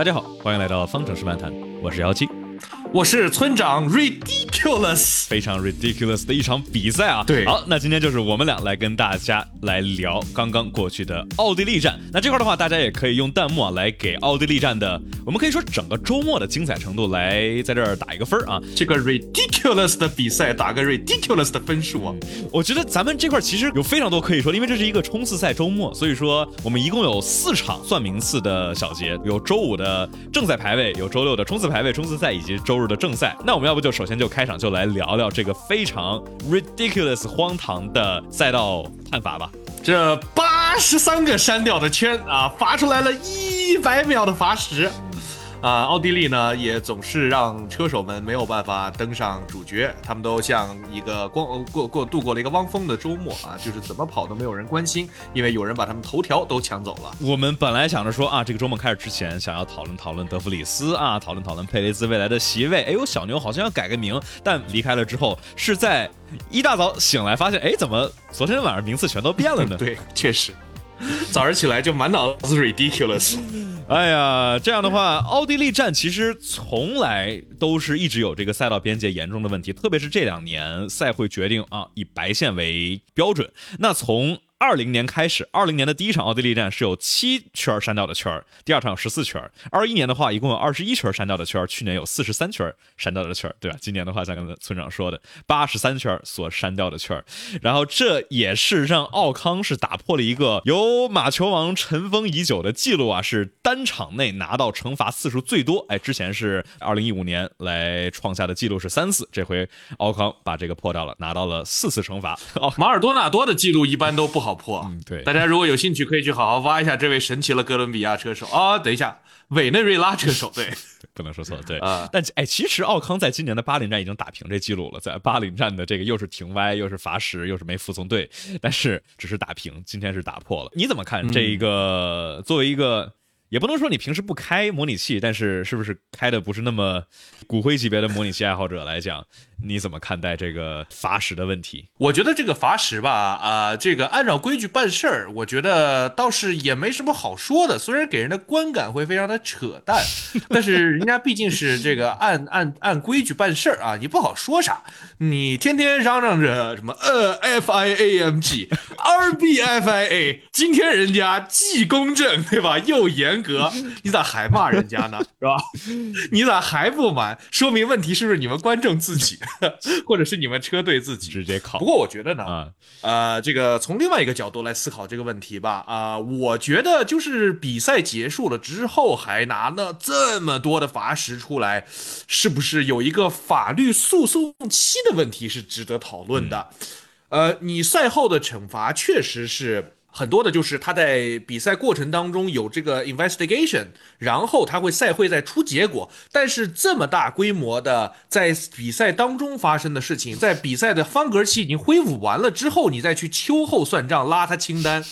大家好，欢迎来到方程式漫谈，我是姚七。我是村长瑞迪 ridiculous，非常 ridiculous 的一场比赛啊！对，好，那今天就是我们俩来跟大家来聊刚刚过去的奥地利站。那这块的话，大家也可以用弹幕啊来给奥地利站的，我们可以说整个周末的精彩程度来在这儿打一个分啊。这个 ridiculous 的比赛打个 ridiculous 的分数啊！我觉得咱们这块其实有非常多可以说，因为这是一个冲刺赛周末，所以说我们一共有四场算名次的小节，有周五的正赛排位，有周六的冲刺排位冲刺赛，以及周日的正赛。那我们要不就首先就开场就来聊聊这个非常 ridiculous 荒唐的赛道判罚吧。这八十三个删掉的圈啊，罚出来了一百秒的罚时。啊，奥地利呢也总是让车手们没有办法登上主角，他们都像一个光过过度过了一个汪峰的周末啊，就是怎么跑都没有人关心，因为有人把他们头条都抢走了。我们本来想着说啊，这个周末开始之前想要讨论讨论德弗里斯啊，讨论讨论佩雷兹未来的席位，哎呦，小牛好像要改个名，但离开了之后是在一大早醒来发现，哎，怎么昨天晚上名次全都变了呢？对，确实。早上起来就满脑子 ridiculous，哎呀，这样的话，奥地利站其实从来都是一直有这个赛道边界严重的问题，特别是这两年赛会决定啊以白线为标准，那从。二零年开始，二零年的第一场奥地利站是有七圈删掉的圈儿第二场有十四圈儿二一年的话，一共有二十一圈删掉的圈儿去年有四十三圈删掉的圈儿对吧？今年的话，像刚才村长说的，八十三圈所删掉的圈儿然后这也是让奥康是打破了一个由马球王尘封已久的记录啊，是单场内拿到惩罚次数最多。哎，之前是二零一五年来创下的记录是三次，这回奥康把这个破掉了，拿到了四次惩罚。哦，马尔多纳多的记录一般都不好。破，嗯，对，大家如果有兴趣，可以去好好挖一下这位神奇的哥伦比亚车手啊。等一下，委内瑞拉车手，对，不能说错，对啊。但哎，其实奥康在今年的巴林站已经打平这记录了，在巴林站的这个又是停歪，又是罚时，又是没服从队，但是只是打平，今天是打破了。你怎么看这一个？作为一个。也不能说你平时不开模拟器，但是是不是开的不是那么骨灰级别的模拟器爱好者来讲，你怎么看待这个罚时的问题？我觉得这个罚时吧，啊，这个按照规矩办事儿，我觉得倒是也没什么好说的。虽然给人的观感会非常的扯淡，但是人家毕竟是这个按按按规矩办事儿啊，你不好说啥。你天天嚷嚷着什么呃 F I A M G R B F I A，今天人家既公正对吧，又严。格，你咋还骂人家呢？是吧？你咋还不满？说明问题是不是你们观众自己，或者是你们车队自己直接考？不过我觉得呢，呃，这个从另外一个角度来思考这个问题吧，啊，我觉得就是比赛结束了之后还拿了这么多的罚时出来，是不是有一个法律诉讼期的问题是值得讨论的？呃，你赛后的惩罚确实是。很多的就是他在比赛过程当中有这个 investigation，然后他会赛会再出结果。但是这么大规模的在比赛当中发生的事情，在比赛的方格期已经恢复完了之后，你再去秋后算账拉他清单，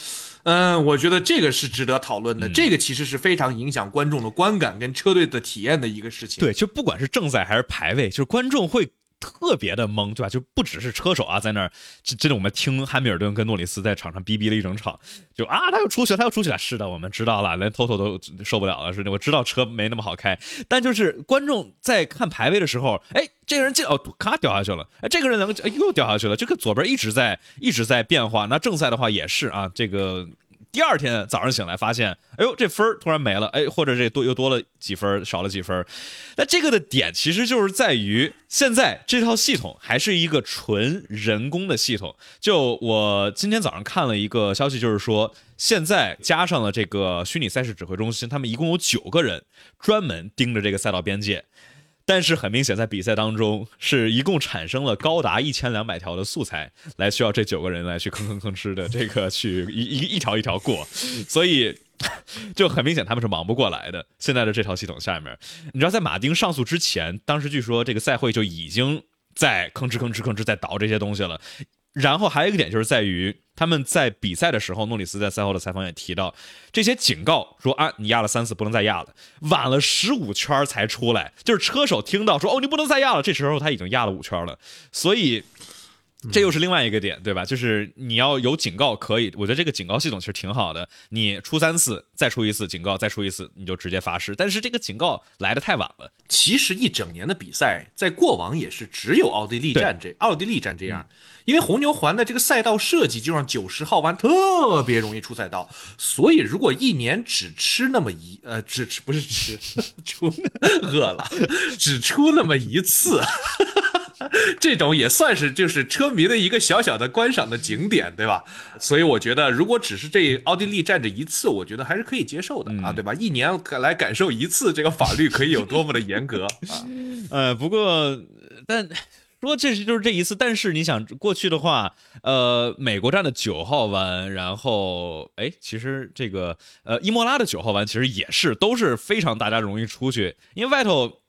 嗯，我觉得这个是值得讨论的。这个其实是非常影响观众的观感跟车队的体验的一个事情。对，就不管是正赛还是排位，就是观众会。特别的懵，对吧？就不只是车手啊，在那儿，真的，我们听汉密尔顿跟诺里斯在场上逼逼了一整场，就啊，他又出去了，他又出去了。是的，我们知道了，连 Toto 都受不了了。是的，我知道车没那么好开，但就是观众在看排位的时候，哎，这个人进哦，咔掉下去了，哎，这个人能又掉下去了，这个左边一直在一直在变化。那正赛的话也是啊，这个。第二天早上醒来，发现，哎呦，这分儿突然没了，哎，或者这多又多了几分，少了几分。那这个的点其实就是在于，现在这套系统还是一个纯人工的系统。就我今天早上看了一个消息，就是说，现在加上了这个虚拟赛事指挥中心，他们一共有九个人专门盯着这个赛道边界。但是很明显，在比赛当中是一共产生了高达一千两百条的素材，来需要这九个人来去吭吭吭哧的这个去一一一条一条过，所以就很明显他们是忙不过来的。现在的这套系统下面，你知道在马丁上诉之前，当时据说这个赛会就已经在吭哧吭哧吭哧在倒这些东西了。然后还有一个点就是在于，他们在比赛的时候，诺里斯在赛后的采访也提到，这些警告说啊，你压了三次不能再压了，晚了十五圈才出来，就是车手听到说哦，你不能再压了，这时候他已经压了五圈了，所以这又是另外一个点，对吧？就是你要有警告，可以，我觉得这个警告系统其实挺好的。你出三次，再出一次警告，再出一次，你就直接罚失。但是这个警告来的太晚了。其实一整年的比赛，在过往也是只有奥地利站这奥地利站这样，因为红牛环的这个赛道设计就让九十号弯特别容易出赛道，所以如果一年只吃那么一呃，只吃不是吃 出饿了，只出那么一次。这种也算是就是车迷的一个小小的观赏的景点，对吧？所以我觉得，如果只是这奥地利站这一次，我觉得还是可以接受的啊，对吧？一年来感受一次这个法律可以有多么的严格啊？呃，不过，但说这是就是这一次，但是你想过去的话，呃，美国站的九号弯，然后哎，其实这个呃伊莫拉的九号弯其实也是都是非常大家容易出去，因为外头。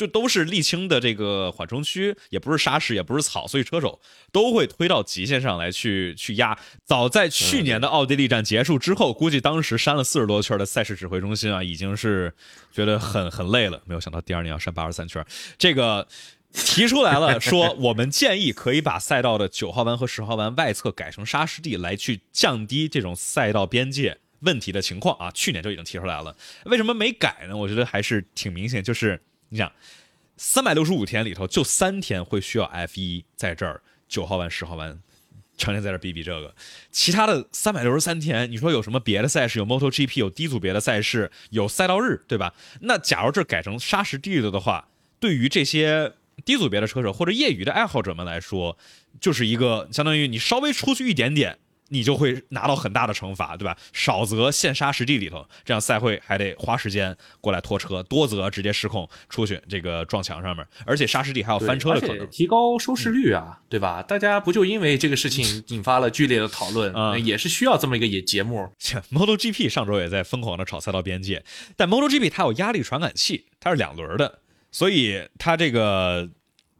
就都是沥青的这个缓冲区，也不是沙石，也不是草，所以车手都会推到极限上来去去压。早在去年的奥地利站结束之后，估计当时扇了四十多圈的赛事指挥中心啊，已经是觉得很很累了。没有想到第二年要扇八十三圈，这个提出来了，说我们建议可以把赛道的九号弯和十号弯外侧改成沙石地，来去降低这种赛道边界问题的情况啊。去年就已经提出来了，为什么没改呢？我觉得还是挺明显，就是。你想，三百六十五天里头就三天会需要 F 一在这儿九号弯、十号弯，成天在这比比这个，其他的三百六十三天，你说有什么别的赛事？有 MotoGP，有低组别的赛事，有赛道日，对吧？那假如这改成沙石地了的话，对于这些低组别的车手或者业余的爱好者们来说，就是一个相当于你稍微出去一点点。你就会拿到很大的惩罚，对吧？少则陷沙石地里头，这样赛会还得花时间过来拖车；多则直接失控出去，这个撞墙上面，而且沙石地还有翻车的可能。提高收视率啊，对吧？大家不就因为这个事情引发了剧烈的讨论啊？也是需要这么一个也节目。MotoGP 上周也在疯狂的炒赛道边界，但 MotoGP 它有压力传感器，它是两轮的，所以它这个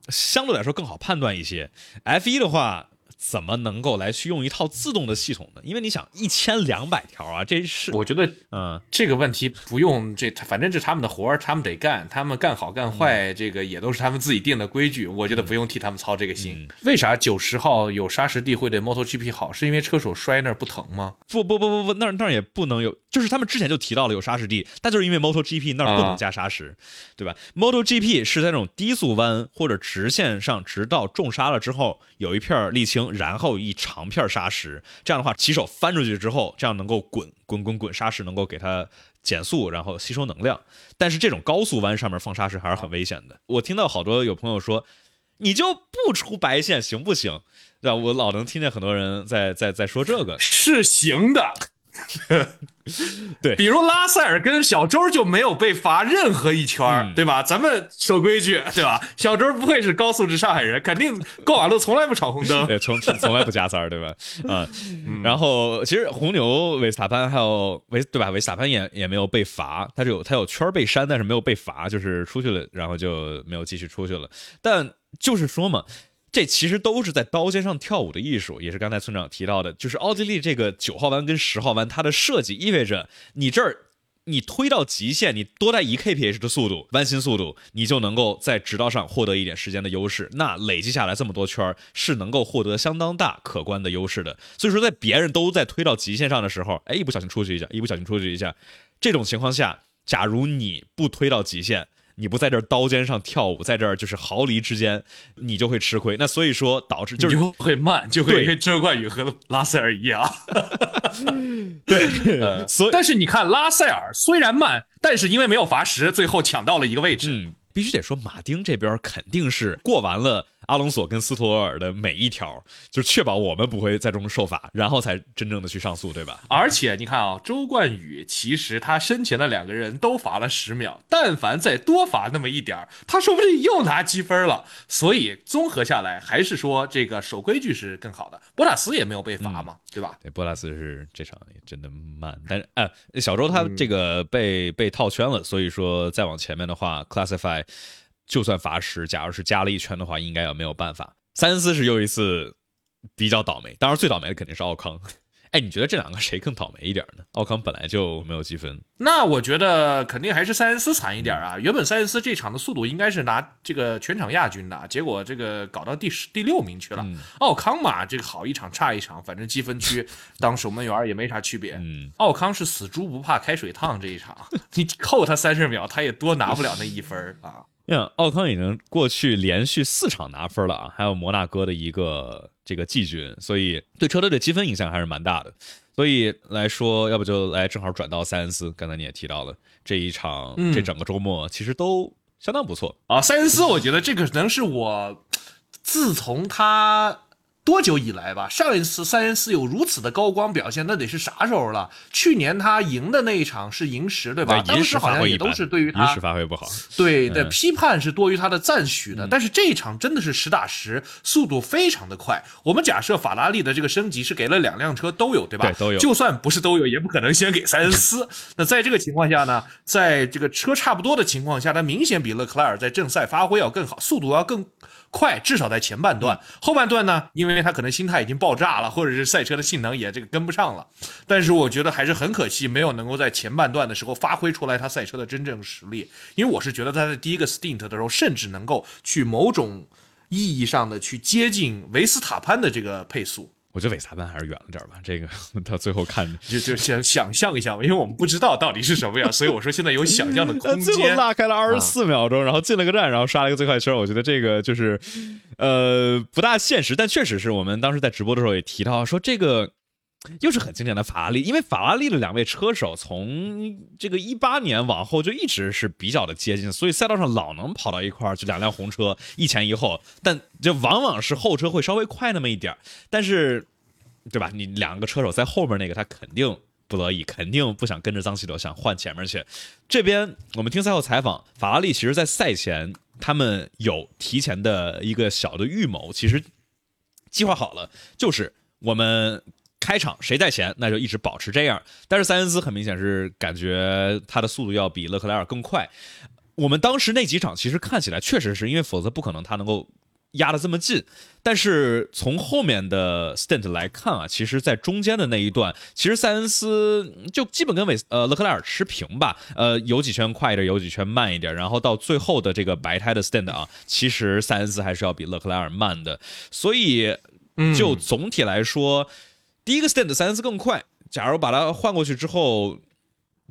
相对来说更好判断一些。F1 的话。怎么能够来去用一套自动的系统呢？因为你想一千两百条啊，这是我觉得，嗯，这个问题不用这，反正这他们的活儿，他们得干，他们干好干坏，这个也都是他们自己定的规矩，我觉得不用替他们操这个心。为啥九十号有沙石地会对 MotoGP 好？是因为车手摔那儿不疼吗？不不不不不，那儿那儿也不能有，就是他们之前就提到了有沙石地，但就是因为 MotoGP 那儿不能加沙石，对吧？MotoGP 是在那种低速弯或者直线上，直到重刹了之后，有一片沥青。然后一长片沙石，这样的话骑手翻出去之后，这样能够滚滚滚滚沙石，能够给它减速，然后吸收能量。但是这种高速弯上面放沙石还是很危险的。我听到好多有朋友说，你就不出白线行不行？对吧？我老能听见很多人在在在说这个是行的。对，比如拉塞尔跟小周就没有被罚任何一圈对吧？咱们守规矩，对吧？小周不会是高素质上海人，肯定过马路从来不闯红灯，对，从从来不加塞儿，对吧？啊，然后其实红牛维斯塔潘还有维对吧？维斯塔潘也也没有被罚，他有他有圈被删，但是没有被罚，就是出去了，然后就没有继续出去了。但就是说嘛。这其实都是在刀尖上跳舞的艺术，也是刚才村长提到的，就是奥地利这个九号弯跟十号弯，它的设计意味着你这儿你推到极限，你多带一 kph 的速度，弯心速度，你就能够在直道上获得一点时间的优势。那累积下来这么多圈，是能够获得相当大可观的优势的。所以说，在别人都在推到极限上的时候，哎，一不小心出去一下，一不小心出去一下，这种情况下，假如你不推到极限。你不在这儿刀尖上跳舞，在这儿就是毫厘之间，你就会吃亏。那所以说导致就是会慢，就会跟周冠宇和拉塞尔一样。对，呃所以但是你看拉塞尔虽然慢，但是因为没有罚时，最后抢到了一个位置。嗯，必须得说马丁这边肯定是过完了。阿隆索跟斯托尔的每一条，就确保我们不会在中受罚，然后才真正的去上诉，对吧？而且你看啊，周冠宇其实他身前的两个人都罚了十秒，但凡再多罚那么一点儿，他说不定又拿积分了。所以综合下来，还是说这个守规矩是更好的。博塔斯也没有被罚嘛，对吧？对，博塔斯是这场也真的慢，但是哎，小周他这个被被套圈了，所以说再往前面的话，classify。就算罚时，假如是加了一圈的话，应该也没有办法。三思是又一次比较倒霉，当然最倒霉的肯定是奥康。哎，你觉得这两个谁更倒霉一点呢？奥康本来就没有积分，那我觉得肯定还是塞恩斯惨一点啊。原本塞恩斯这场的速度应该是拿这个全场亚军的，结果这个搞到第十第六名去了。奥康嘛，这个好一场差一场，反正积分区 当守门员也没啥区别。嗯，奥康是死猪不怕开水烫，这一场 你扣他三十秒，他也多拿不了那一分啊。像奥康已经过去连续四场拿分了啊，还有摩纳哥的一个这个季军，所以对车队的积分影响还是蛮大的。所以来说，要不就来正好转到塞恩斯。刚才你也提到了这一场，这整个周末其实都相当不错啊。塞恩斯，我觉得这个可能是我自从他。多久以来吧？上一次塞恩斯有如此的高光表现，那得是啥时候了？去年他赢的那一场是银石，对吧？当时好像也都是对于他银石发挥不好，对的批判是多于他的赞许的。但是这一场真的是实打实，速度非常的快。我们假设法拉利的这个升级是给了两辆车都有，对吧？对，都有。就算不是都有，也不可能先给塞恩斯。那在这个情况下呢，在这个车差不多的情况下，他明显比勒克莱尔在正赛发挥要更好，速度要更。快，至少在前半段，后半段呢，因为他可能心态已经爆炸了，或者是赛车的性能也这个跟不上了。但是我觉得还是很可惜，没有能够在前半段的时候发挥出来他赛车的真正实力。因为我是觉得他在第一个 stint 的时候，甚至能够去某种意义上的去接近维斯塔潘的这个配速。我觉得伪萨班还是远了点吧，这个 到最后看就就想想象一下吧因为我们不知道到底是什么样，所以我说现在有想象的空间。最后拉开了二十四秒钟，然后进了个站，然后刷了一个最快圈，我觉得这个就是，呃，不大现实，但确实是我们当时在直播的时候也提到说这个。又是很经典的法拉利，因为法拉利的两位车手从这个一八年往后就一直是比较的接近，所以赛道上老能跑到一块儿，就两辆红车一前一后，但就往往是后车会稍微快那么一点儿但是，对吧？你两个车手在后面那个他肯定不乐意，肯定不想跟着脏气流想换前面去。这边我们听赛后采访，法拉利其实在赛前他们有提前的一个小的预谋，其实计划好了，就是我们。开场谁在前，那就一直保持这样。但是塞恩斯很明显是感觉他的速度要比勒克莱尔更快。我们当时那几场其实看起来确实是因为否则不可能他能够压得这么近。但是从后面的 stint 来看啊，其实在中间的那一段，其实塞恩斯就基本跟韦呃勒克莱尔持平吧。呃，有几圈快一点，有几圈慢一点。然后到最后的这个白胎的 stint 啊，其实塞恩斯还是要比勒克莱尔慢的。所以就总体来说。第一个 stand 塞恩斯更快。假如把它换过去之后，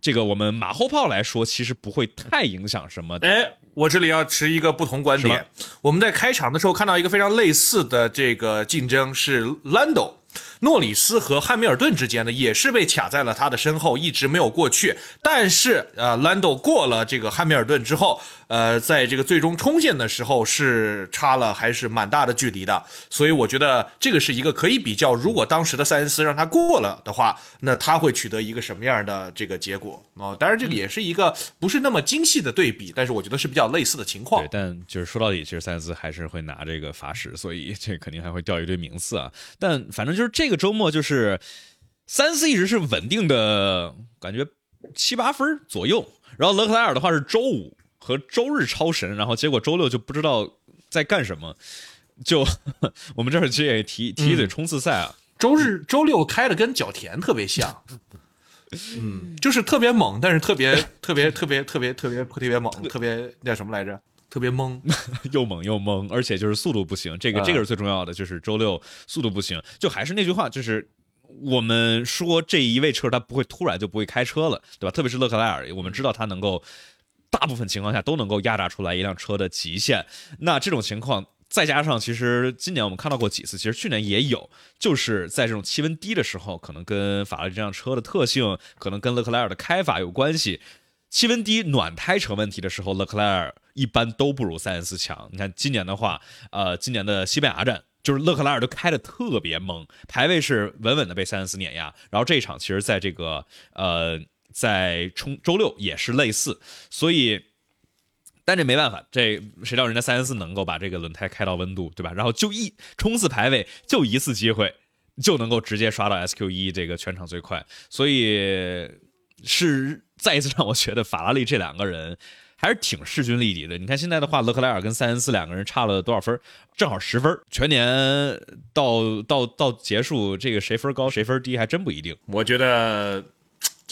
这个我们马后炮来说，其实不会太影响什么。哎，我这里要持一个不同观点。我们在开场的时候看到一个非常类似的这个竞争，是 Lando。诺里斯和汉密尔顿之间呢，也是被卡在了他的身后，一直没有过去。但是，呃，兰多过了这个汉密尔顿之后，呃，在这个最终冲线的时候是差了还是蛮大的距离的。所以，我觉得这个是一个可以比较。如果当时的塞恩斯让他过了的话，那他会取得一个什么样的这个结果？哦，当然这个也是一个不是那么精细的对比，但是我觉得是比较类似的情况。对，但就是说到底，其实塞恩斯还是会拿这个法史，所以这肯定还会掉一堆名次啊。但反正就是这周末。就是三四一直是稳定的感觉七八分左右，然后勒克莱尔的话是周五和周日超神，然后结果周六就不知道在干什么。就 我们这儿其实也提提一嘴冲刺赛啊，周日周六开的跟角田特别像，嗯，就是特别猛，但是特别特别特别特别特别特别猛，特别叫什么来着？特别懵，又猛又懵，而且就是速度不行，这个这个是最重要的，就是周六速度不行。就还是那句话，就是我们说这一位车他不会突然就不会开车了，对吧？特别是勒克莱尔，我们知道他能够大部分情况下都能够压榨出来一辆车的极限。那这种情况再加上，其实今年我们看到过几次，其实去年也有，就是在这种气温低的时候，可能跟法拉利这辆车的特性，可能跟勒克莱尔的开法有关系。气温低、暖胎成问题的时候，勒克莱尔一般都不如塞恩斯强。你看今年的话，呃，今年的西班牙站就是勒克莱尔都开的特别猛，排位是稳稳的被塞恩斯碾压。然后这一场其实在这个呃，在冲周六也是类似，所以，但这没办法，这谁知道人家塞恩斯能够把这个轮胎开到温度，对吧？然后就一冲刺排位就一次机会就能够直接刷到 SQ 一这个全场最快，所以是。再一次让我觉得法拉利这两个人还是挺势均力敌的。你看现在的话，勒克莱尔跟塞恩斯两个人差了多少分？正好十分。全年到到到结束，这个谁分高谁分低还真不一定。我觉得。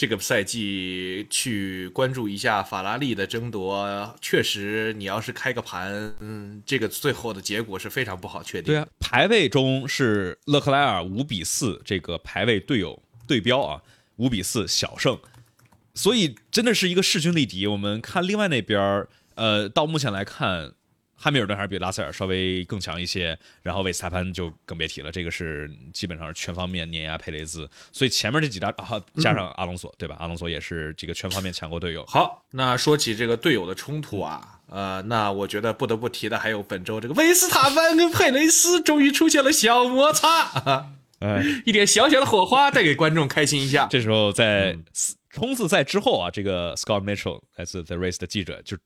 这个赛季去关注一下法拉利的争夺，确实，你要是开个盘，嗯，这个最后的结果是非常不好确定。对啊，排位中是勒克莱尔五比四，这个排位队友对标啊，五比四小胜，所以真的是一个势均力敌。我们看另外那边，呃，到目前来看。汉密尔顿还是比拉塞尔稍微更强一些，然后维斯塔潘就更别提了，这个是基本上是全方面碾压佩雷兹，所以前面这几大啊加上阿隆索，对吧？阿隆索也是这个全方面强过队友。好，那说起这个队友的冲突啊，呃，那我觉得不得不提的还有本周这个维斯塔潘跟佩雷斯终于出现了小摩擦，哎，一点小小的火花，带给观众开心一下。这时候在冲刺赛之后啊，这个 Scott Mitchell 来自 The Race 的记者就。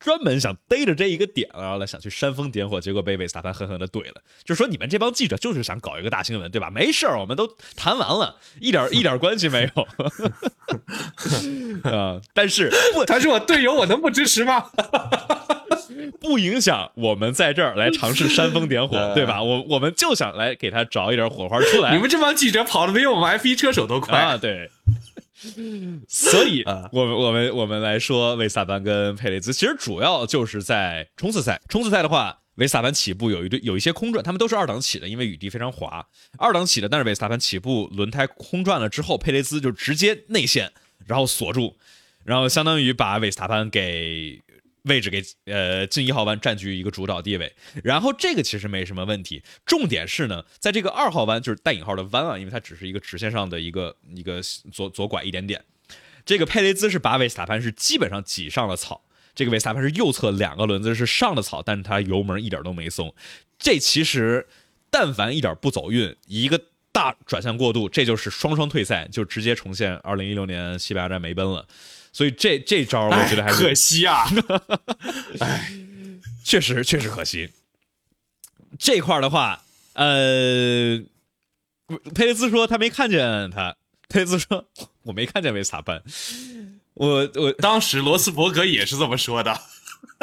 专门想逮着这一个点，然后来想去煽风点火，结果被韦斯塔潘狠狠的怼了。就说，你们这帮记者就是想搞一个大新闻，对吧？没事儿，我们都谈完了，一点一点关系没有。啊，但是他是我队友，我能不支持吗？不影响我们在这儿来尝试煽风点火，对吧？我我们就想来给他找一点火花出来。你们这帮记者跑的比我们 F 一车手都快啊！对。所以，我们我们我们来说，维萨班跟佩雷兹，其实主要就是在冲刺赛。冲刺赛的话，维萨班起步有一对有一些空转，他们都是二档起的，因为雨地非常滑，二档起的。但是维萨班起步轮胎空转了之后，佩雷兹就直接内线，然后锁住，然后相当于把维斯塔潘给。位置给呃进一号弯占据一个主导地位，然后这个其实没什么问题。重点是呢，在这个二号弯就是带引号的弯啊，因为它只是一个直线上的一个一个左左拐一点点。这个佩雷兹是把维斯塔潘是基本上挤上了草，这个维斯塔潘是右侧两个轮子是上了草，但是他油门一点都没松。这其实但凡一点不走运，一个大转向过度，这就是双双退赛，就直接重现二零一六年西班牙站梅奔了。所以这这招我觉得还是可惜啊，哎，确实确实可惜。这块的话，呃，佩雷兹说他没看见他，佩雷兹说我没看见维斯塔潘，我我当时罗斯伯格也是这么说的。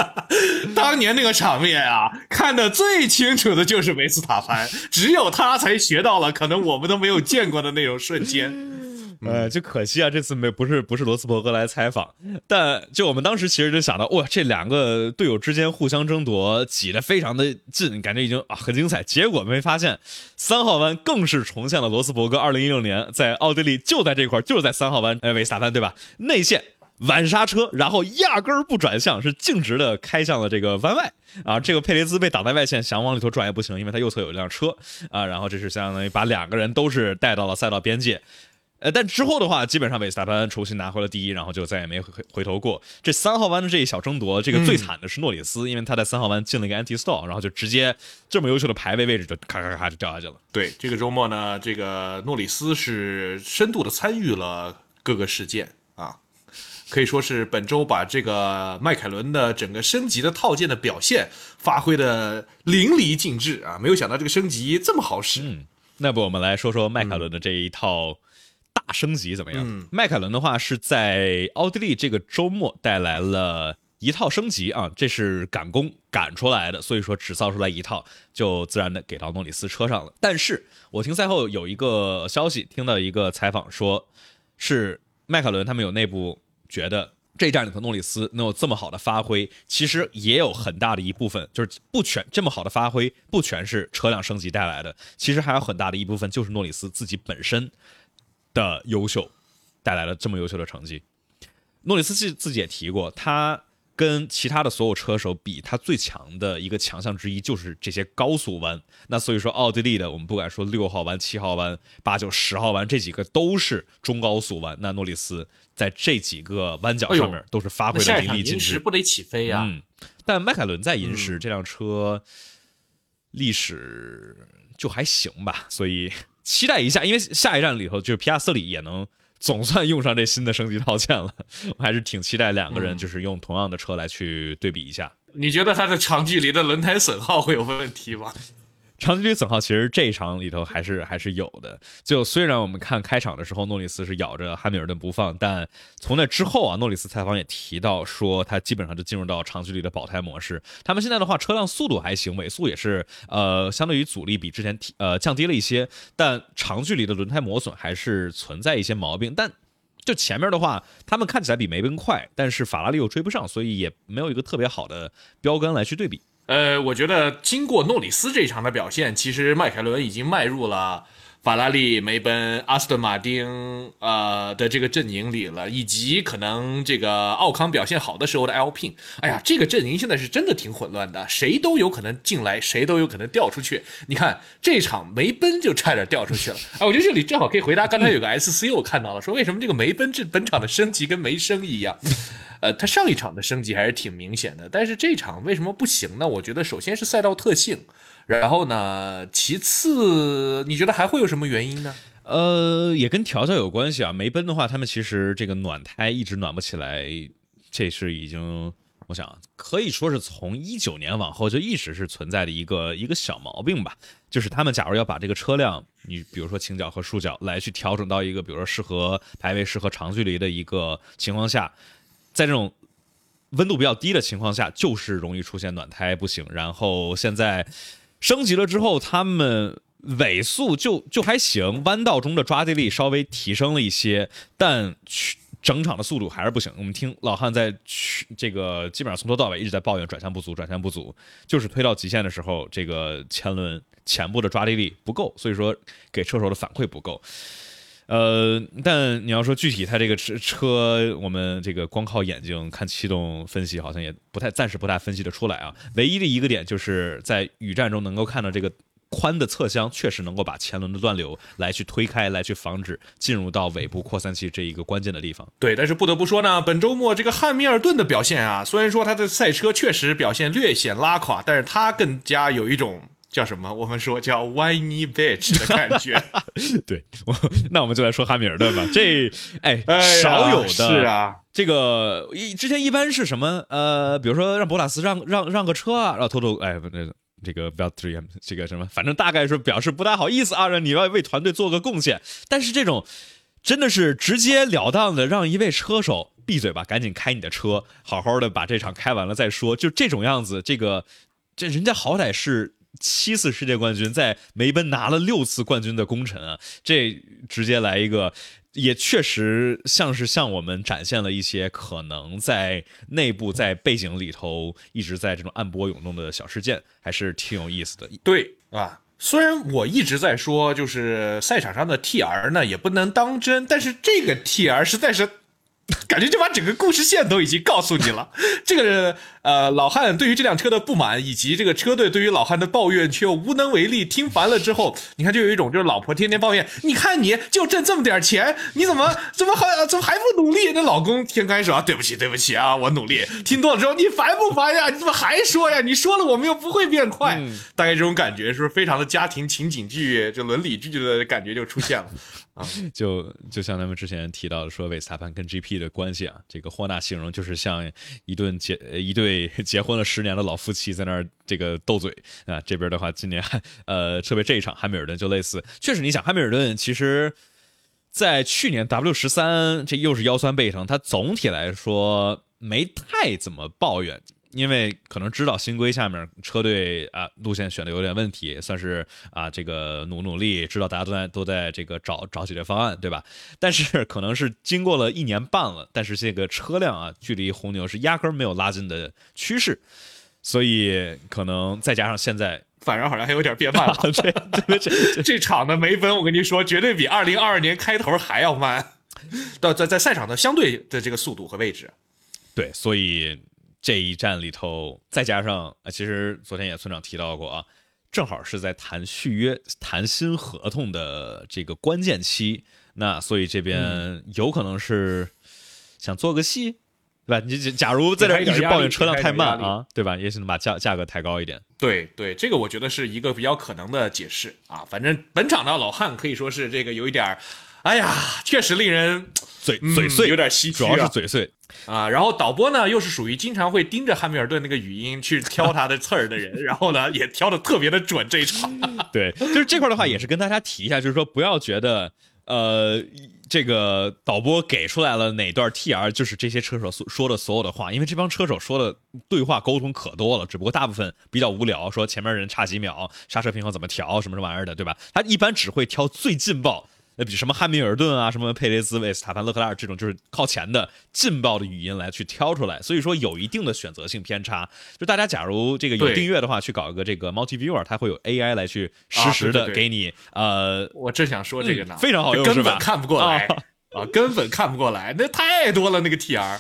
当年那个场面啊，看的最清楚的就是维斯塔潘，只有他才学到了可能我们都没有见过的那种瞬间。呃，就可惜啊，这次没不是不是罗斯伯格来采访，但就我们当时其实就想到，哇，这两个队友之间互相争夺，挤得非常的近，感觉已经啊很精彩。结果没发现，三号弯更是重现了罗斯伯格二零一六年在奥地利就在这块，就是在三号弯，哎，维斯塔潘对吧？内线晚刹车，然后压根儿不转向，是径直的开向了这个弯外啊。这个佩雷兹被挡在外线，想往里头转也不行，因为他右侧有一辆车啊。然后这是相当于把两个人都是带到了赛道边界。呃，但之后的话，基本上维斯塔潘重新拿回了第一，然后就再也没回回头过。这三号弯的这一小争夺，这个最惨的是诺里斯，因为他在三号弯进了一个 anti stall，然后就直接这么优秀的排位位置就咔咔咔就掉下去了。对，这个周末呢，这个诺里斯是深度的参与了各个事件啊，可以说是本周把这个迈凯伦的整个升级的套件的表现发挥的淋漓尽致啊！没有想到这个升级这么好使。嗯，那不我们来说说迈凯伦的这一套。大升级怎么样？迈凯伦的话是在奥地利这个周末带来了一套升级啊，这是赶工赶出来的，所以说只造出来一套，就自然的给到诺里斯车上了。但是我听赛后有一个消息，听到一个采访说，是迈凯伦他们有内部觉得这站里头诺里斯能有这么好的发挥，其实也有很大的一部分就是不全这么好的发挥不全是车辆升级带来的，其实还有很大的一部分就是诺里斯自己本身。的优秀带来了这么优秀的成绩。诺里斯自自己也提过，他跟其他的所有车手比，他最强的一个强项之一就是这些高速弯。那所以说，奥地利的我们不敢说六号弯、七号弯、八九十号弯这几个都是中高速弯。那诺里斯在这几个弯角上面都是发挥的淋漓尽致，不得起飞呀。嗯，但迈凯伦在银石这辆车历史就还行吧，所以。期待一下，因为下一站里头就是皮亚斯里也能总算用上这新的升级套件了，我还是挺期待两个人就是用同样的车来去对比一下。你觉得它的长距离的轮胎损耗会有问题吗？长距离损耗其实这一场里头还是还是有的。就虽然我们看开场的时候，诺里斯是咬着汉密尔顿不放，但从那之后啊，诺里斯采访也提到说，他基本上就进入到长距离的保胎模式。他们现在的话，车辆速度还行，尾速也是呃，相对于阻力比之前提呃降低了一些，但长距离的轮胎磨损还是存在一些毛病。但就前面的话，他们看起来比梅奔快，但是法拉利又追不上，所以也没有一个特别好的标杆来去对比。呃，我觉得经过诺里斯这一场的表现，其实迈凯伦已经迈入了。法拉利、梅奔、阿斯顿马丁，呃的这个阵营里了，以及可能这个奥康表现好的时候的 L P，哎呀，这个阵营现在是真的挺混乱的，谁都有可能进来，谁都有可能掉出去。你看这场梅奔就差点掉出去了，哎，我觉得这里正好可以回答刚才有个 S C 我看到了，说为什么这个梅奔这本场的升级跟没升一样？呃，他上一场的升级还是挺明显的，但是这场为什么不行呢？我觉得首先是赛道特性。然后呢？其次，你觉得还会有什么原因呢？呃，也跟调教有关系啊。梅奔的话，他们其实这个暖胎一直暖不起来，这是已经，我想可以说是从一九年往后就一直是存在的一个一个小毛病吧。就是他们假如要把这个车辆，你比如说倾角和竖角来去调整到一个，比如说适合排位、适合长距离的一个情况下，在这种温度比较低的情况下，就是容易出现暖胎不行。然后现在。升级了之后，他们尾速就就还行，弯道中的抓地力稍微提升了一些，但整场的速度还是不行。我们听老汉在去这个基本上从头到尾一直在抱怨转向不足，转向不足，就是推到极限的时候，这个前轮前部的抓地力不够，所以说给车手的反馈不够。呃，但你要说具体它这个车车，我们这个光靠眼睛看气动分析，好像也不太暂时不太分析的出来啊。唯一的一个点就是在雨战中能够看到这个宽的侧箱确实能够把前轮的断流来去推开，来去防止进入到尾部扩散器这一个关键的地方。对，但是不得不说呢，本周末这个汉密尔顿的表现啊，虽然说他的赛车确实表现略显拉垮，但是他更加有一种。叫什么？我们说叫 whiny bitch 的感觉。对，我那我们就来说哈米尔顿吧。这哎，少有的是啊。这个一之前一般是什么？呃，比如说让博拉斯让让让个车啊，然后偷偷哎，不那这个这个什么，反正大概是表示不太好意思啊，让你要为团队做个贡献。但是这种真的是直截了当的让一位车手闭嘴吧，赶紧开你的车，好好的把这场开完了再说。就这种样子，这个这人家好歹是。七次世界冠军，在梅奔拿了六次冠军的功臣啊，这直接来一个，也确实像是向我们展现了一些可能在内部在背景里头一直在这种暗波涌动的小事件，还是挺有意思的。对啊，虽然我一直在说，就是赛场上的 TR 呢也不能当真，但是这个 TR 实在是。感觉就把整个故事线都已经告诉你了。这个呃，老汉对于这辆车的不满，以及这个车队对于老汉的抱怨，却又无能为力。听烦了之后，你看就有一种就是老婆天天抱怨，你看你就挣这么点钱，你怎么怎么还怎么还不努力？那老公天开始啊，对不起对不起啊，我努力。听多了之后，你烦不烦呀？你怎么还说呀？你说了我们又不会变快。大概这种感觉是不是非常的家庭情景剧，就伦理剧的感觉就出现了。啊，就就像咱们之前提到的，说韦斯塔潘跟 GP 的关系啊，这个霍纳形容就是像一顿结一对结婚了十年的老夫妻在那儿这个斗嘴啊。这边的话，今年呃，特别这一场汉密尔顿就类似，确实，你想汉密尔顿其实，在去年 W 十三这又是腰酸背疼，他总体来说没太怎么抱怨。因为可能知道新规下面车队啊路线选的有点问题，算是啊这个努努力，知道大家都在都在这个找找解决方案，对吧？但是可能是经过了一年半了，但是这个车辆啊距离红牛是压根没有拉近的趋势，所以可能再加上现在反而好像还有点变慢了。这，这这场的梅奔我跟你说，绝对比二零二二年开头还要慢，到在在赛场的相对的这个速度和位置。对，所以。这一站里头，再加上啊，其实昨天也村长提到过啊，正好是在谈续约、谈新合同的这个关键期，那所以这边有可能是想做个戏，对吧？你假如在这一直抱怨车辆太慢啊，对吧？也许能把价价格抬高一点。对对，这个我觉得是一个比较可能的解释啊。反正本场的老汉可以说是这个有一点，哎呀，确实令人嘴嘴碎，有点唏嘘，主要是嘴碎。啊，然后导播呢又是属于经常会盯着汉密尔顿那个语音去挑他的刺儿的人，然后呢也挑的特别的准这一场。对，就是这块的话也是跟大家提一下，就是说不要觉得呃这个导播给出来了哪段 TR 就是这些车手所说的所有的话，因为这帮车手说的对话沟通可多了，只不过大部分比较无聊，说前面人差几秒，刹车平衡怎么调什么什么玩意儿的，对吧？他一般只会挑最劲爆。那比什么汉密尔顿啊，什么佩雷斯、维斯塔潘、勒克莱尔这种就是靠前的劲爆的语音来去挑出来，所以说有一定的选择性偏差。就大家假如这个有订阅的话，去搞一个这个 Multi Viewer，它会有 AI 来去实时的给你呃我正想说这个呢，嗯非常好用根本看不过来啊，根本看不过来，那太多了那个 TR，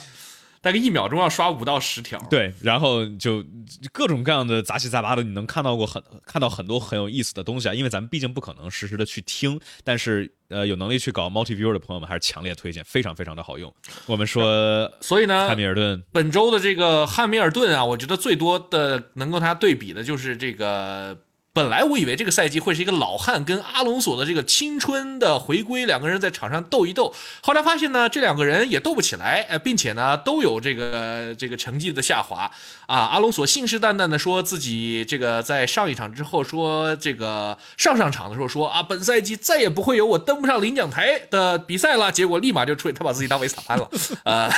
大概一秒钟要刷五到十条。对，然后就各种各样的杂七杂八的，你能看到过很看到很多很有意思的东西啊。因为咱们毕竟不可能实时的去听，但是呃有能力去搞 Multi Viewer 的朋友们还是强烈推荐，非常非常的好用。我们说 所以呢汉，密尔顿本周的这个汉密尔顿啊，我觉得最多的能够他对比的就是这个。本来我以为这个赛季会是一个老汉跟阿隆索的这个青春的回归，两个人在场上斗一斗。后来发现呢，这两个人也斗不起来，呃，并且呢都有这个这个成绩的下滑啊。阿隆索信誓旦旦的说自己这个在上一场之后说这个上上场的时候说啊，本赛季再也不会有我登不上领奖台的比赛了，结果立马就吹，他把自己当维斯塔潘了，呃。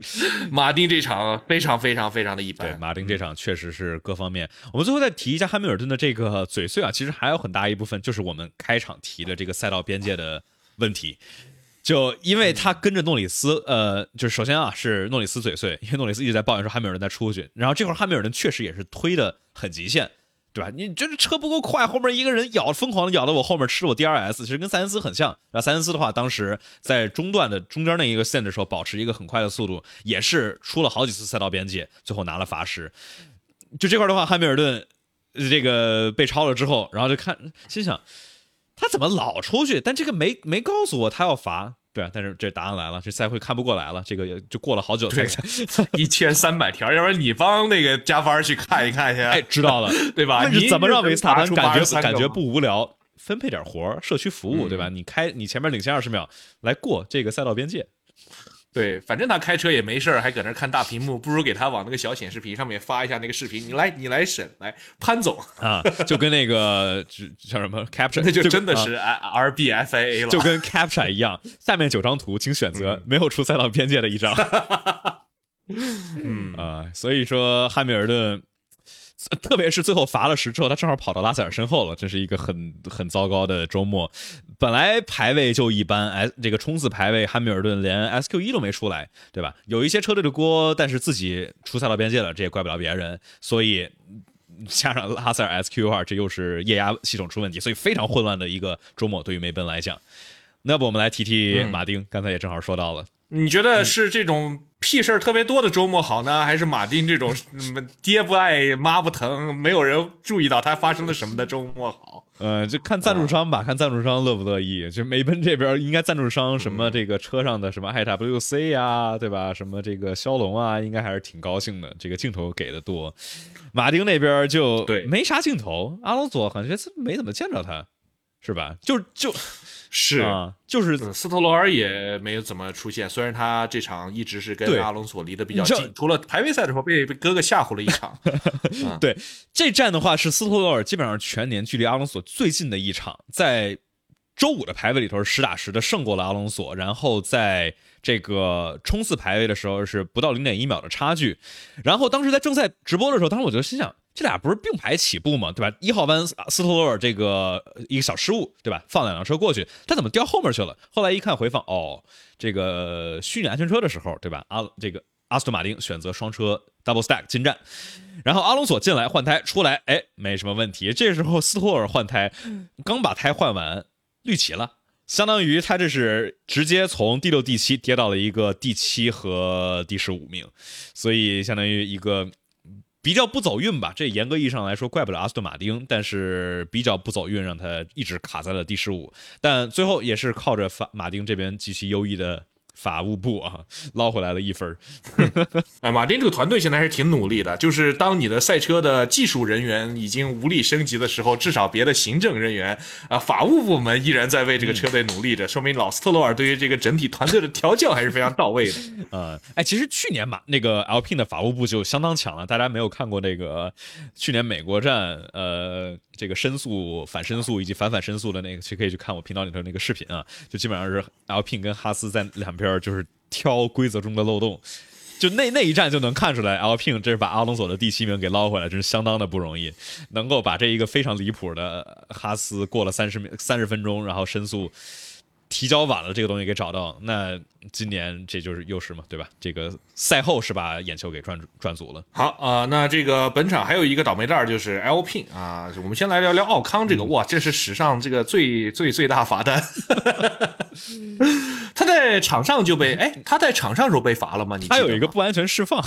马丁这场非常非常非常的一般对，马丁这场确实是各方面。我们最后再提一下汉密尔顿的这个嘴碎啊，其实还有很大一部分就是我们开场提的这个赛道边界的问题。就因为他跟着诺里斯，呃，就是首先啊是诺里斯嘴碎，因为诺里斯一直在抱怨说汉密尔顿在出去，然后这会儿汉密尔顿确实也是推的很极限，对吧？你觉得车不够快，后面一个人咬，疯狂的咬到我后面吃我 DRS，其实跟塞恩斯很像。然后塞恩斯的话，当时在中段的中间那一个线的时候，保持一个很快的速度，也是出了好几次赛道边界，最后拿了罚时。就这块的话，汉密尔顿这个被超了之后，然后就看心想他怎么老出去，但这个没没告诉我他要罚。对啊，但是这答案来了，这赛会看不过来了，这个也就过了好久才对 一千三百条，要不然你帮那个加班去看一看去，哎知道了。对吧？你是怎么让维斯塔潘感觉感觉不无聊，分配点活儿，社区服务，嗯对吧？你开你前面领先二十秒来过这个赛道边界，对，反正他开车也没事儿，还搁那儿看大屏幕，不如给他往那个小显示屏上面发一下那个视频。你来，你来审，来潘总，啊，就跟那个就叫什么 capture，那就真的啊是 R B F A A 了。就跟 capture 一样，下面九张图，请选择没有出赛道边界的一张。嗯啊、所以说汉密尔顿，特别是最后罚了时之后，他正好跑到拉塞尔身后了，这是一个很很糟糕的周末。本来排位就一般，哎，这个冲刺排位，汉密尔顿连 SQ 一都没出来，对吧？有一些车队的锅，但是自己出赛道边界了，这也怪不了别人，所以。加上拉塞尔 SQ 二，这又是液压系统出问题，所以非常混乱的一个周末对于梅奔来讲。那不我们来提提马丁，刚才也正好说到了，你觉得是这种屁事儿特别多的周末好呢，还是马丁这种嗯爹不爱妈不疼，没有人注意到他发生了什么的周末好？呃，就看赞助商吧，看赞助商乐不乐意。就梅奔这边应该赞助商什么这个车上的什么 IWC 呀、对吧？什么这个骁龙啊，应该还是挺高兴的。这个镜头给的多，马丁那边就对没啥镜头，阿隆索好像没怎么见着他，是吧？就就是啊，就是嗯斯特罗尔也没有怎么出现，虽然他这场一直是跟阿隆索离得比较近，除了排位赛的时候被被哥哥吓唬了一场。对这站的话是斯特罗尔基本上全年距离阿隆索最近的一场，在周五的排位里头是实打实的胜过了阿隆索，然后在这个冲刺排位的时候是不到零点一秒的差距，然后当时在正赛直播的时候，当时我就心想。这俩不是并排起步吗？对吧？一号弯斯托罗尔这个一个小失误，对吧？放两辆车过去，他怎么掉后面去了？后来一看回放，哦，这个虚拟安全车的时候，对吧？阿这个阿斯顿马丁选择双车 double stack 进站，然后阿隆索进来换胎出来，哎，没什么问题。这时候斯托尔换胎，刚把胎换完，绿旗了，相当于他这是直接从第六、第七跌到了一个第七和第十五名，所以相当于一个。比较不走运吧，这严格意义上来说怪不了阿斯顿马丁，但是比较不走运，让他一直卡在了第十五。但最后也是靠着法马丁这边极其优异的法务部啊捞回来了一分儿。哎，马丁这个团队现在还是挺努力的。就是当你的赛车的技术人员已经无力升级的时候，至少别的行政人员啊、法务部门依然在为这个车队努力着，说明老斯特罗尔对于这个整体团队的调教还是非常到位的。呃，哎，其实去年马那个 Alpine 的法务部就相当强了，大家没有看过那个去年美国站，呃，这个申诉、反申诉以及反反申诉的那个，其实可以去看我频道里头那个视频啊，就基本上是 lpn 跟哈斯在两边就是挑规则中的漏洞。就那那一站就能看出来 lpn 这是把阿隆索的第七名给捞回来，真是相当的不容易，能够把这一个非常离谱的哈斯过了三十秒三十分钟，然后申诉提交晚了这个东西给找到，那今年这就是优势嘛，对吧？这个赛后是把眼球给转转足了。好啊、那这个本场还有一个倒霉蛋儿就是 Alpine 啊，我们先来聊聊奥康这个，哇，这是史上这个最最最大罚单。他在场上就被哎，他在场上时候被罚了吗？你他有一个不安全释放，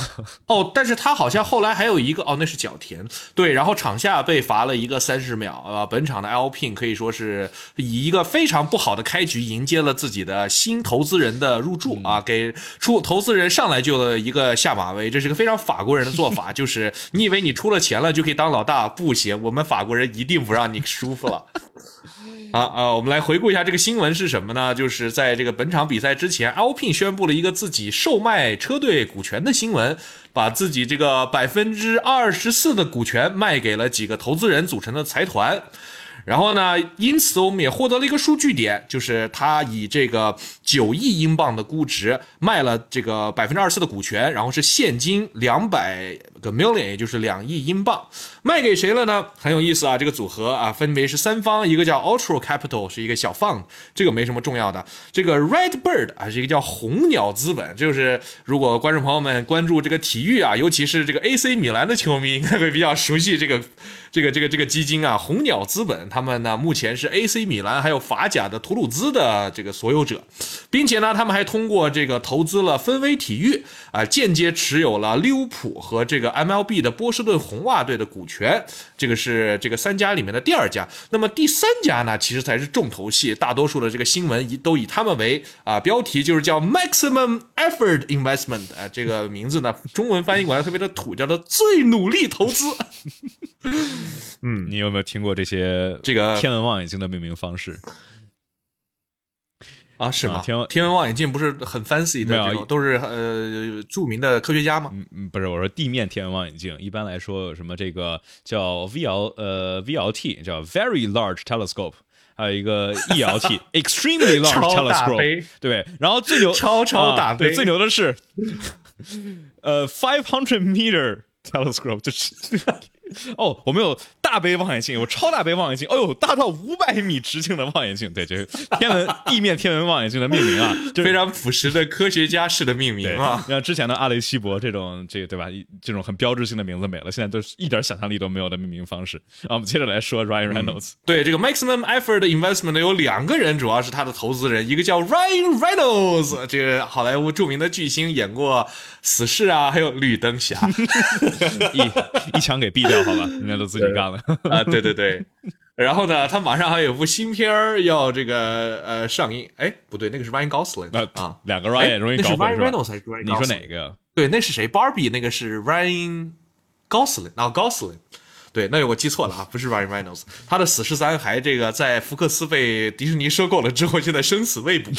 哦，但是他好像后来还有一个哦，那是角田对，然后场下被罚了一个三十秒啊、本场的 Alpine 可以说是以一个非常不好的开局迎接了自己的新投资人的入驻啊，给出投资人上来就了一个下马威，这是个非常法国人的做法，就是你以为你出了钱了就可以当老大，不行，我们法国人一定不让你舒服了。啊啊！我们来回顾一下这个新闻是什么呢？就是在这个本场比赛之前，Alpine 宣布了一个自己售卖车队股权的新闻，把自己这个百分之二十四的股权卖给了几个投资人组成的财团。然后呢，因此我们也获得了一个数据点，就是他以这个九亿英镑的估值卖了这个百分之二十四的股权，然后是现金两百个 million，也就是两亿英镑，卖给谁了呢？很有意思啊，这个组合啊，分别是三方，一个叫 Ultra Capital，是一个小 fund，这个没什么重要的。这个 Red Bird 啊，是一个叫红鸟资本，就是如果观众朋友们关注这个体育啊，尤其是这个 AC 米兰的球迷，应该会比较熟悉这个。这个这个这个基金啊，红鸟资本，他们呢目前是 AC 米兰还有法甲的图鲁兹的这个所有者，并且呢，他们还通过这个投资了芬威体育啊、间接持有了利物浦和这个 MLB 的波士顿红袜队的股权，这个是这个三家里面的第二家。那么第三家呢，其实才是重头戏，大多数的这个新闻以都以他们为啊标题，就是叫 Maximum Effort Investment 啊，这个名字呢中文翻译过来特别的土，叫做最努力投资。你有没有听过这些这个天文望远镜的命名方式？啊，是吗？啊天文天文望远镜不是很 fancy 的没有这种，都是呃著名的科学家吗？嗯嗯，不是，我说地面天文望远镜，一般来说有什么这个叫 VL 呃 VLT 叫 Very Large Telescope，还有一个 ELT Extremely Large Telescope，杯对，然后最牛超超大杯啊对，最牛的是呃 Five Hundred Meter Telescope，就是。哦，我们有大杯望远镜，有超大杯望远镜，哦呦，大到五百米直径的望远镜，对，这是天文地面天文望远镜的命名啊，就是非常朴实的科学家式的命名啊！像之前的阿雷西博这种，这个对吧？这种很标志性的名字没了，现在都是一点想象力都没有的命名方式。然后我们接着来说 Ryan Reynolds，、对这个 maximum effort investment 有两个人，主要是他的投资人，一个叫 Ryan Reynolds，这个好莱坞著名的巨星，演过《死侍》啊，还有《绿灯侠》一一枪给毙掉，好吧？人家都自己干了。啊，对对对。然后呢，他马上还有部新片儿要这个呃上映，哎，不对，那个是 Ryan Gosling 啊，两个哎 Ryan 容易那是搞混 Ryan？Reynolds 还是 Ryan 你说？哪个呀？对，那是谁？Barbie 那个是 Ryan Gosling，啊、Gosling。对，那我记错了啊，不是 Ryan Reynolds。他的《死侍三》还这个在福克斯被迪士尼收购了之后，现在生死未卜。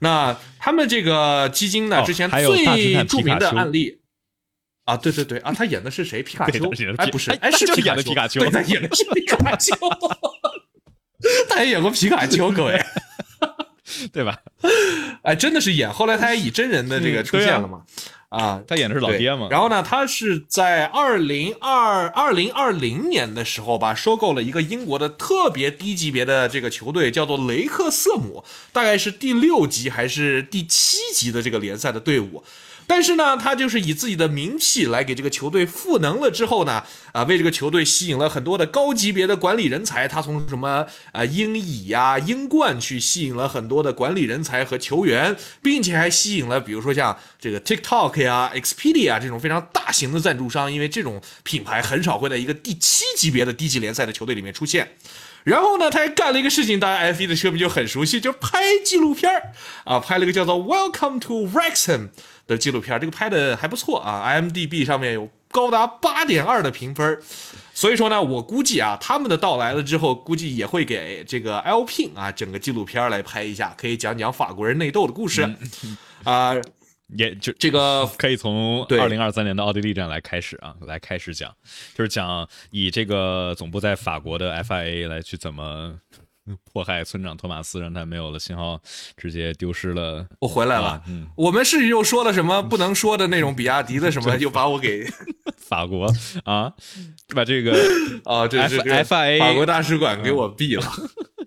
那他们这个基金呢，哦之前最著名的案例啊，对对对啊，他演的是谁？皮卡丘？哎，不是，哎哎，是演的皮卡丘对，他演的是皮卡丘。他也演过皮卡丘，各位，对吧？哎，真的是演。后来他还以真人的这个出现了嘛？啊，他演的是老爹嘛？然后呢，他是在二零二二零二零年的时候吧，收购了一个英国的特别低级别的这个球队，叫做雷克瑟姆，大概是第六级还是第七级的这个联赛的队伍。但是呢，他就是以自己的名气来给这个球队赋能了之后呢，啊，为这个球队吸引了很多的高级别的管理人才。他从什么啊英乙呀、英冠去吸引了很多的管理人才和球员，并且还吸引了比如说像这个 TikTok 呀、Expedia 这种非常大型的赞助商，因为这种品牌很少会在一个第七级别的低级联赛的球队里面出现。然后呢，他还干了一个事情，大家 F1 的车迷就很熟悉，就拍纪录片啊，拍了一个叫做《Welcome to Wrexham》的纪录片这个拍的还不错啊，IMDB 上面有高达八点二的评分所以说呢，我估计啊，他们的到来了之后，估计也会给这个 Alpine 啊整个纪录片来拍一下，可以讲讲法国人内斗的故事啊。也就这个 可以从 二零二三年的奥地利站来开始啊，来开始讲，就是讲以这个总部在法国的 FIA 来去怎么 迫害村长托马斯，让他没有了信号，直接丢失了。我回来了，我们是又说了什么不能说的那种比亚迪的什么，又把我给 法国啊，把这个啊，这是 FIA 法国大使馆给我毙了。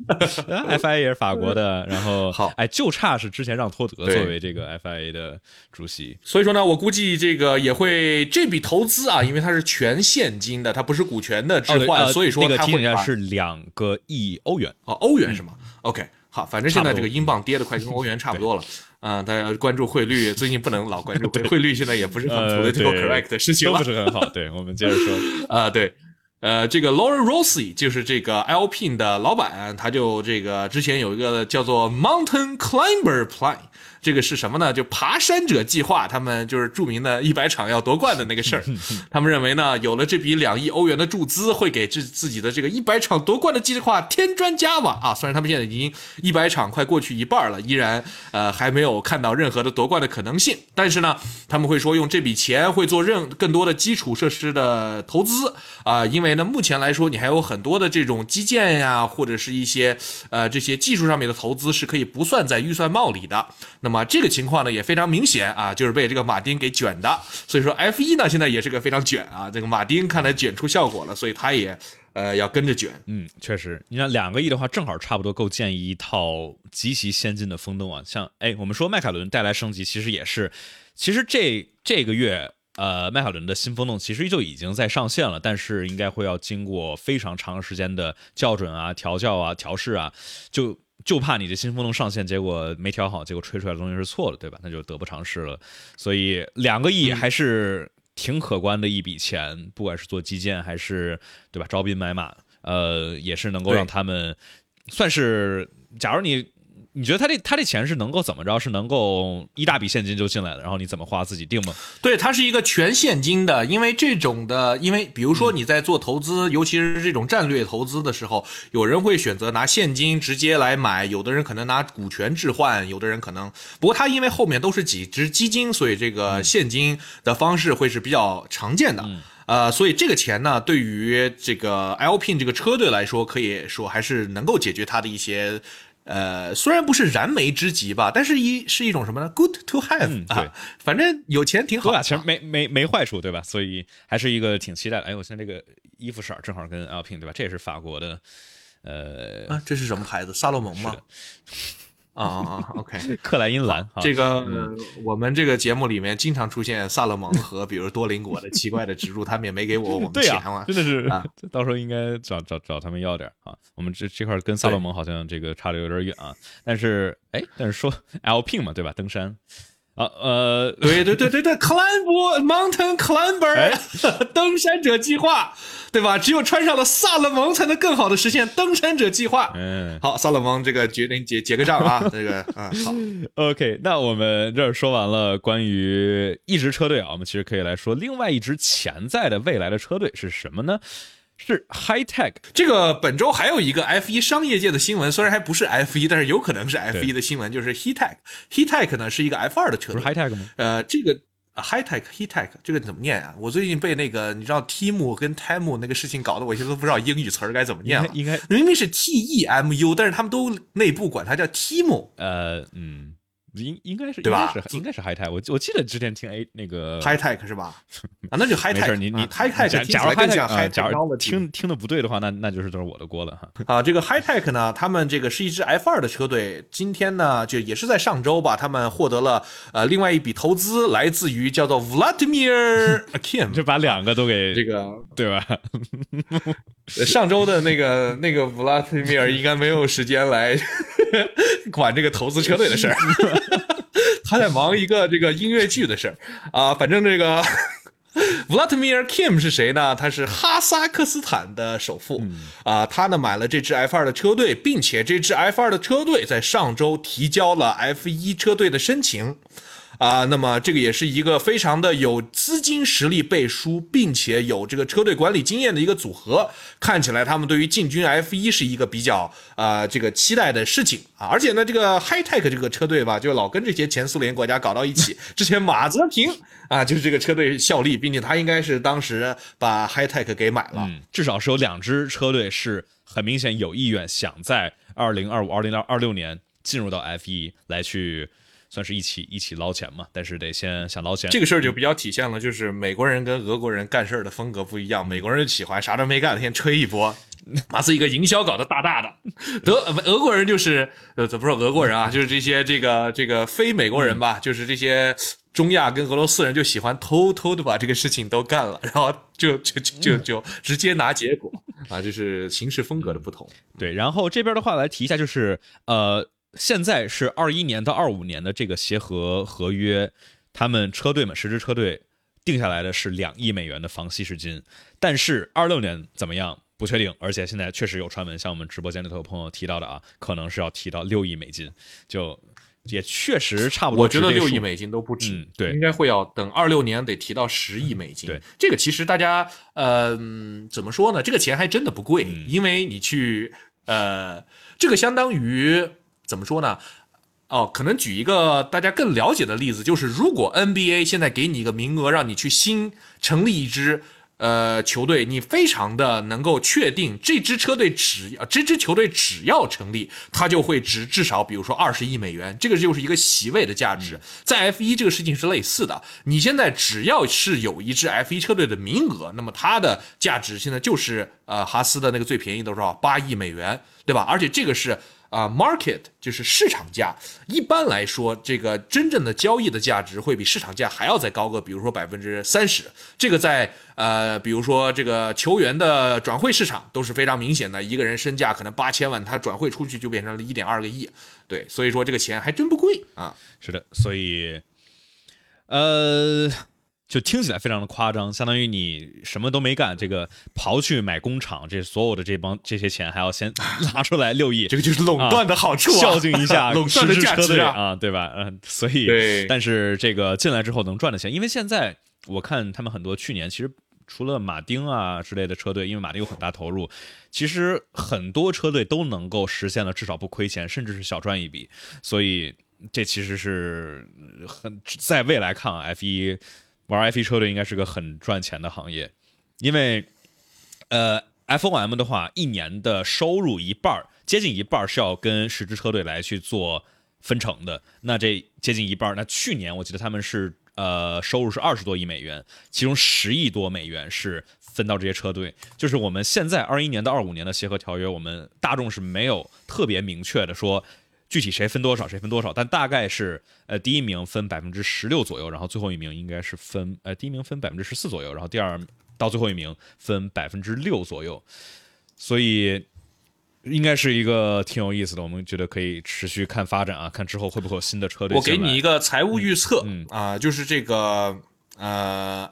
FIA 也是法国的，然后好，哎，就差是之前让托德作为这个 FIA 的主席，所以说呢，我估计这个也会这笔投资啊，因为它是全现金的，它不是股权的置换，所以说那个提醒一下是两个亿欧元哦，欧元是吗？OK，好，反正现在这个英镑跌的快跟欧元差不多了啊，大家关注汇率，最近不能老关注汇率，现在也不是很 political correct 的事情了，不是很好。对我们接着说啊，对。呃，这个 Lauren Rossi 就是这个 Alpine 的老板，他就这个之前有一个叫做 Mountain Climber Plan。这个是什么呢？就爬山者计划，他们就是著名的一百场要夺冠的那个事儿。他们认为呢，有了这笔两亿欧元的注资，会给自自己的这个一百场夺冠的计划添砖加瓦啊。虽然他们现在已经一百场快过去一半了，依然呃还没有看到任何的夺冠的可能性。但是呢，他们会说用这笔钱会做任更多的基础设施的投资啊，因为呢目前来说你还有很多的这种基建呀，或者是一些呃这些技术上面的投资是可以不算在预算帽里的。那么啊，这个情况呢也非常明显啊，就是被这个马丁给卷的。所以说 F 一呢现在也是个非常卷啊，这个马丁看来卷出效果了，所以他也呃要跟着卷。嗯，确实，你看两个亿的话，正好差不多够建一套极其先进的风洞啊。像哎，我们说迈凯伦带来升级，其实也是，其实这这个月呃，迈凯伦的新风洞其实就已经在上线了，但是应该会要经过非常长时间的校准啊、调教啊、调试啊，就。就怕你这新风能上线，结果没调好，结果吹出来的东西是错的，对吧？那就得不偿失了。所以两个亿还是挺可观的一笔钱，不管是做基建还是对吧，招兵买马，呃，也是能够让他们算是，假如你。你觉得他这他这钱是能够怎么着？是能够一大笔现金就进来了，然后你怎么花自己定吗？对，它是一个全现金的，因为这种的，因为比如说你在做投资，尤其是这种战略投资的时候，有人会选择拿现金直接来买，有的人可能拿股权置换，有的人可能，不过他因为后面都是几只基金，所以这个现金的方式会是比较常见的。呃，所以这个钱呢，对于这个 Alpine 这个车队来说，可以说还是能够解决它的一些。呃，虽然不是燃眉之急吧，但是一是一种什么呢？Good to have 啊，反正有钱挺好，其实没没没坏处，对吧？所以还是一个挺期待的。哎，我现在这个衣服色正好跟 Alpine 对吧？这也是法国的，呃，啊，这是什么牌子？萨洛蒙吗？啊啊啊！OK，克莱因蓝，这个我们这个节目里面经常出现萨勒蒙和比如多邻国的奇怪的植入，他们也没给我 我们钱啊，真的是啊，到时候应该找找找他们要点啊。我们这这块跟萨勒蒙好像这个差的有点远啊，但是哎，但是说 Alpine 嘛，对吧？登山。啊呃，对对对对对，climb mountain climber，登山者计划，对吧？只有穿上了萨勒蒙，才能更好的实现登山者计划。嗯，好，萨勒蒙这个决定结结个账啊，这个啊好。OK，那我们这儿说完了关于一支车队啊，我们其实可以来说另外一支潜在的未来的车队是什么呢？是 High Tech，这个本周还有一个 F 一商业界的新闻，虽然还不是 F 一，但是有可能是 F 一的新闻，就是 He Tech。He Tech 呢是一个 F 二的车队，High Tech 吗？呃，这个 High Tech He Tech 这个怎么念啊？我最近被那个你知道 Team 跟 Time 那个事情搞得我现在都不知道英语词儿该怎么念了。应该明明是 T E M U，但是他们都内部管它叫 Team。呃，嗯。应应该是对吧应该是应该是 High Tech，我我记得之前听 A 那个 High Tech 是吧？啊，那就 High Tech，儿，你你啊 High Tech 假假如 High 更 Tech 假如听听的不对的话，那那就是都是我的锅了哈。啊，这个 High Tech 呢，他们这个是一支 F 二的车队，今天呢就也是在上周吧，他们获得了呃另外一笔投资，来自于叫做 Vladimir Kim 就把两个都给这个对吧？上周的那个那个 Vladimir 应该没有时间来 管这个投资车队的事儿，他在忙一个这个音乐剧的事儿啊。反正这个 Vladimir Kim 是谁呢？他是哈萨克斯坦的首富啊。他呢买了这支 F 二的车队，并且这支 F 二的车队在上周提交了 F 一车队的申请。啊，那么这个也是一个非常的有资金实力背书，并且有这个车队管理经验的一个组合。看起来他们对于进军 F 一是一个比较呃这个期待的事情啊。而且呢，这个 High Tech 这个车队吧，就老跟这些前苏联国家搞到一起。之前马泽平啊，就是这个车队效力，并且他应该是当时把 High Tech 给买了。嗯，至少是有两支车队是很明显有意愿想在二零二五、二零二六年进入到 F 一来去。算是一起一起捞钱嘛，但是得先想捞钱。这个事儿就比较体现了，就是美国人跟俄国人干事儿的风格不一样。美国人喜欢啥都没干，先吹一波，把自己一个营销搞得大大的。德俄国人就是呃，怎么说俄国人啊？就是这些这个这个非美国人吧，就是这些中亚跟俄罗斯人就喜欢偷偷的把这个事情都干了，然后就就就就就直接拿结果啊，就是行事风格的不同。对，然后这边的话来提一下，就是呃。现在是二一年到二五年的这个协和合约，他们车队们十支车队定下来的是两亿美元的防稀释金，但是二六年怎么样不确定，而且现在确实有传闻，像我们直播间里头有朋友提到的啊，可能是要提到六亿美金，就也确实差不多。我觉得六亿美金都不止，嗯、对，应该会要等二六年得提到十亿美金。对，这个其实大家呃怎么说呢？这个钱还真的不贵，嗯、因为你去呃，这个相当于。怎么说呢？哦，可能举一个大家更了解的例子，就是如果 NBA 现在给你一个名额，让你去新成立一支呃球队，你非常的能够确定这支车队只要这支球队只要成立，它就会值至少比如说二十亿美元，这个就是一个席位的价值。在 F 一这个事情是类似的，你现在只要是有一支 F 一车队的名额，那么它的价值现在就是呃哈斯的那个最便宜多少八亿美元，对吧？而且这个是。啊，market 就是市场价。一般来说，这个真正的交易的价值会比市场价还要再高个，比如说百分之三十。这个在呃，比如说这个球员的转会市场都是非常明显的。一个人身价可能八千万，他转会出去就变成了一点二个亿。对，所以说这个钱还真不贵啊。是的，所以，呃。就听起来非常的夸张，相当于你什么都没干，这个刨去买工厂，这所有的这帮这些钱还要先拿出来六亿，这个就是垄断的好处，啊，孝敬一下 垄断的价值啊，对吧？嗯，所以，但是这个进来之后能赚的钱，因为现在我看他们很多去年其实除了马丁啊之类的车队，因为马丁有很大投入，其实很多车队都能够实现了至少不亏钱，甚至是小赚一笔，所以这其实是很在未来看啊，F 一。玩 F1 车队应该是个很赚钱的行业，因为，呃，FOM 的话，一年的收入一半接近一半是要跟十支车队来去做分成的。那这接近一半那去年我记得他们是呃收入是二十多亿美元，其中十亿多美元是分到这些车队。就是我们现在二一年到二五年的协和条约，我们大众是没有特别明确的说。具体谁分多少，谁分多少，但大概是，呃，第一名分百分之十六左右，然后最后一名应该是分，呃，第一名分百分之十四左右，然后第二到最后一名分百分之六左右，所以应该是一个挺有意思的，我们觉得可以持续看发展啊，看之后会不会有新的车队。我给你一个财务预测，嗯啊，就是这个，呃。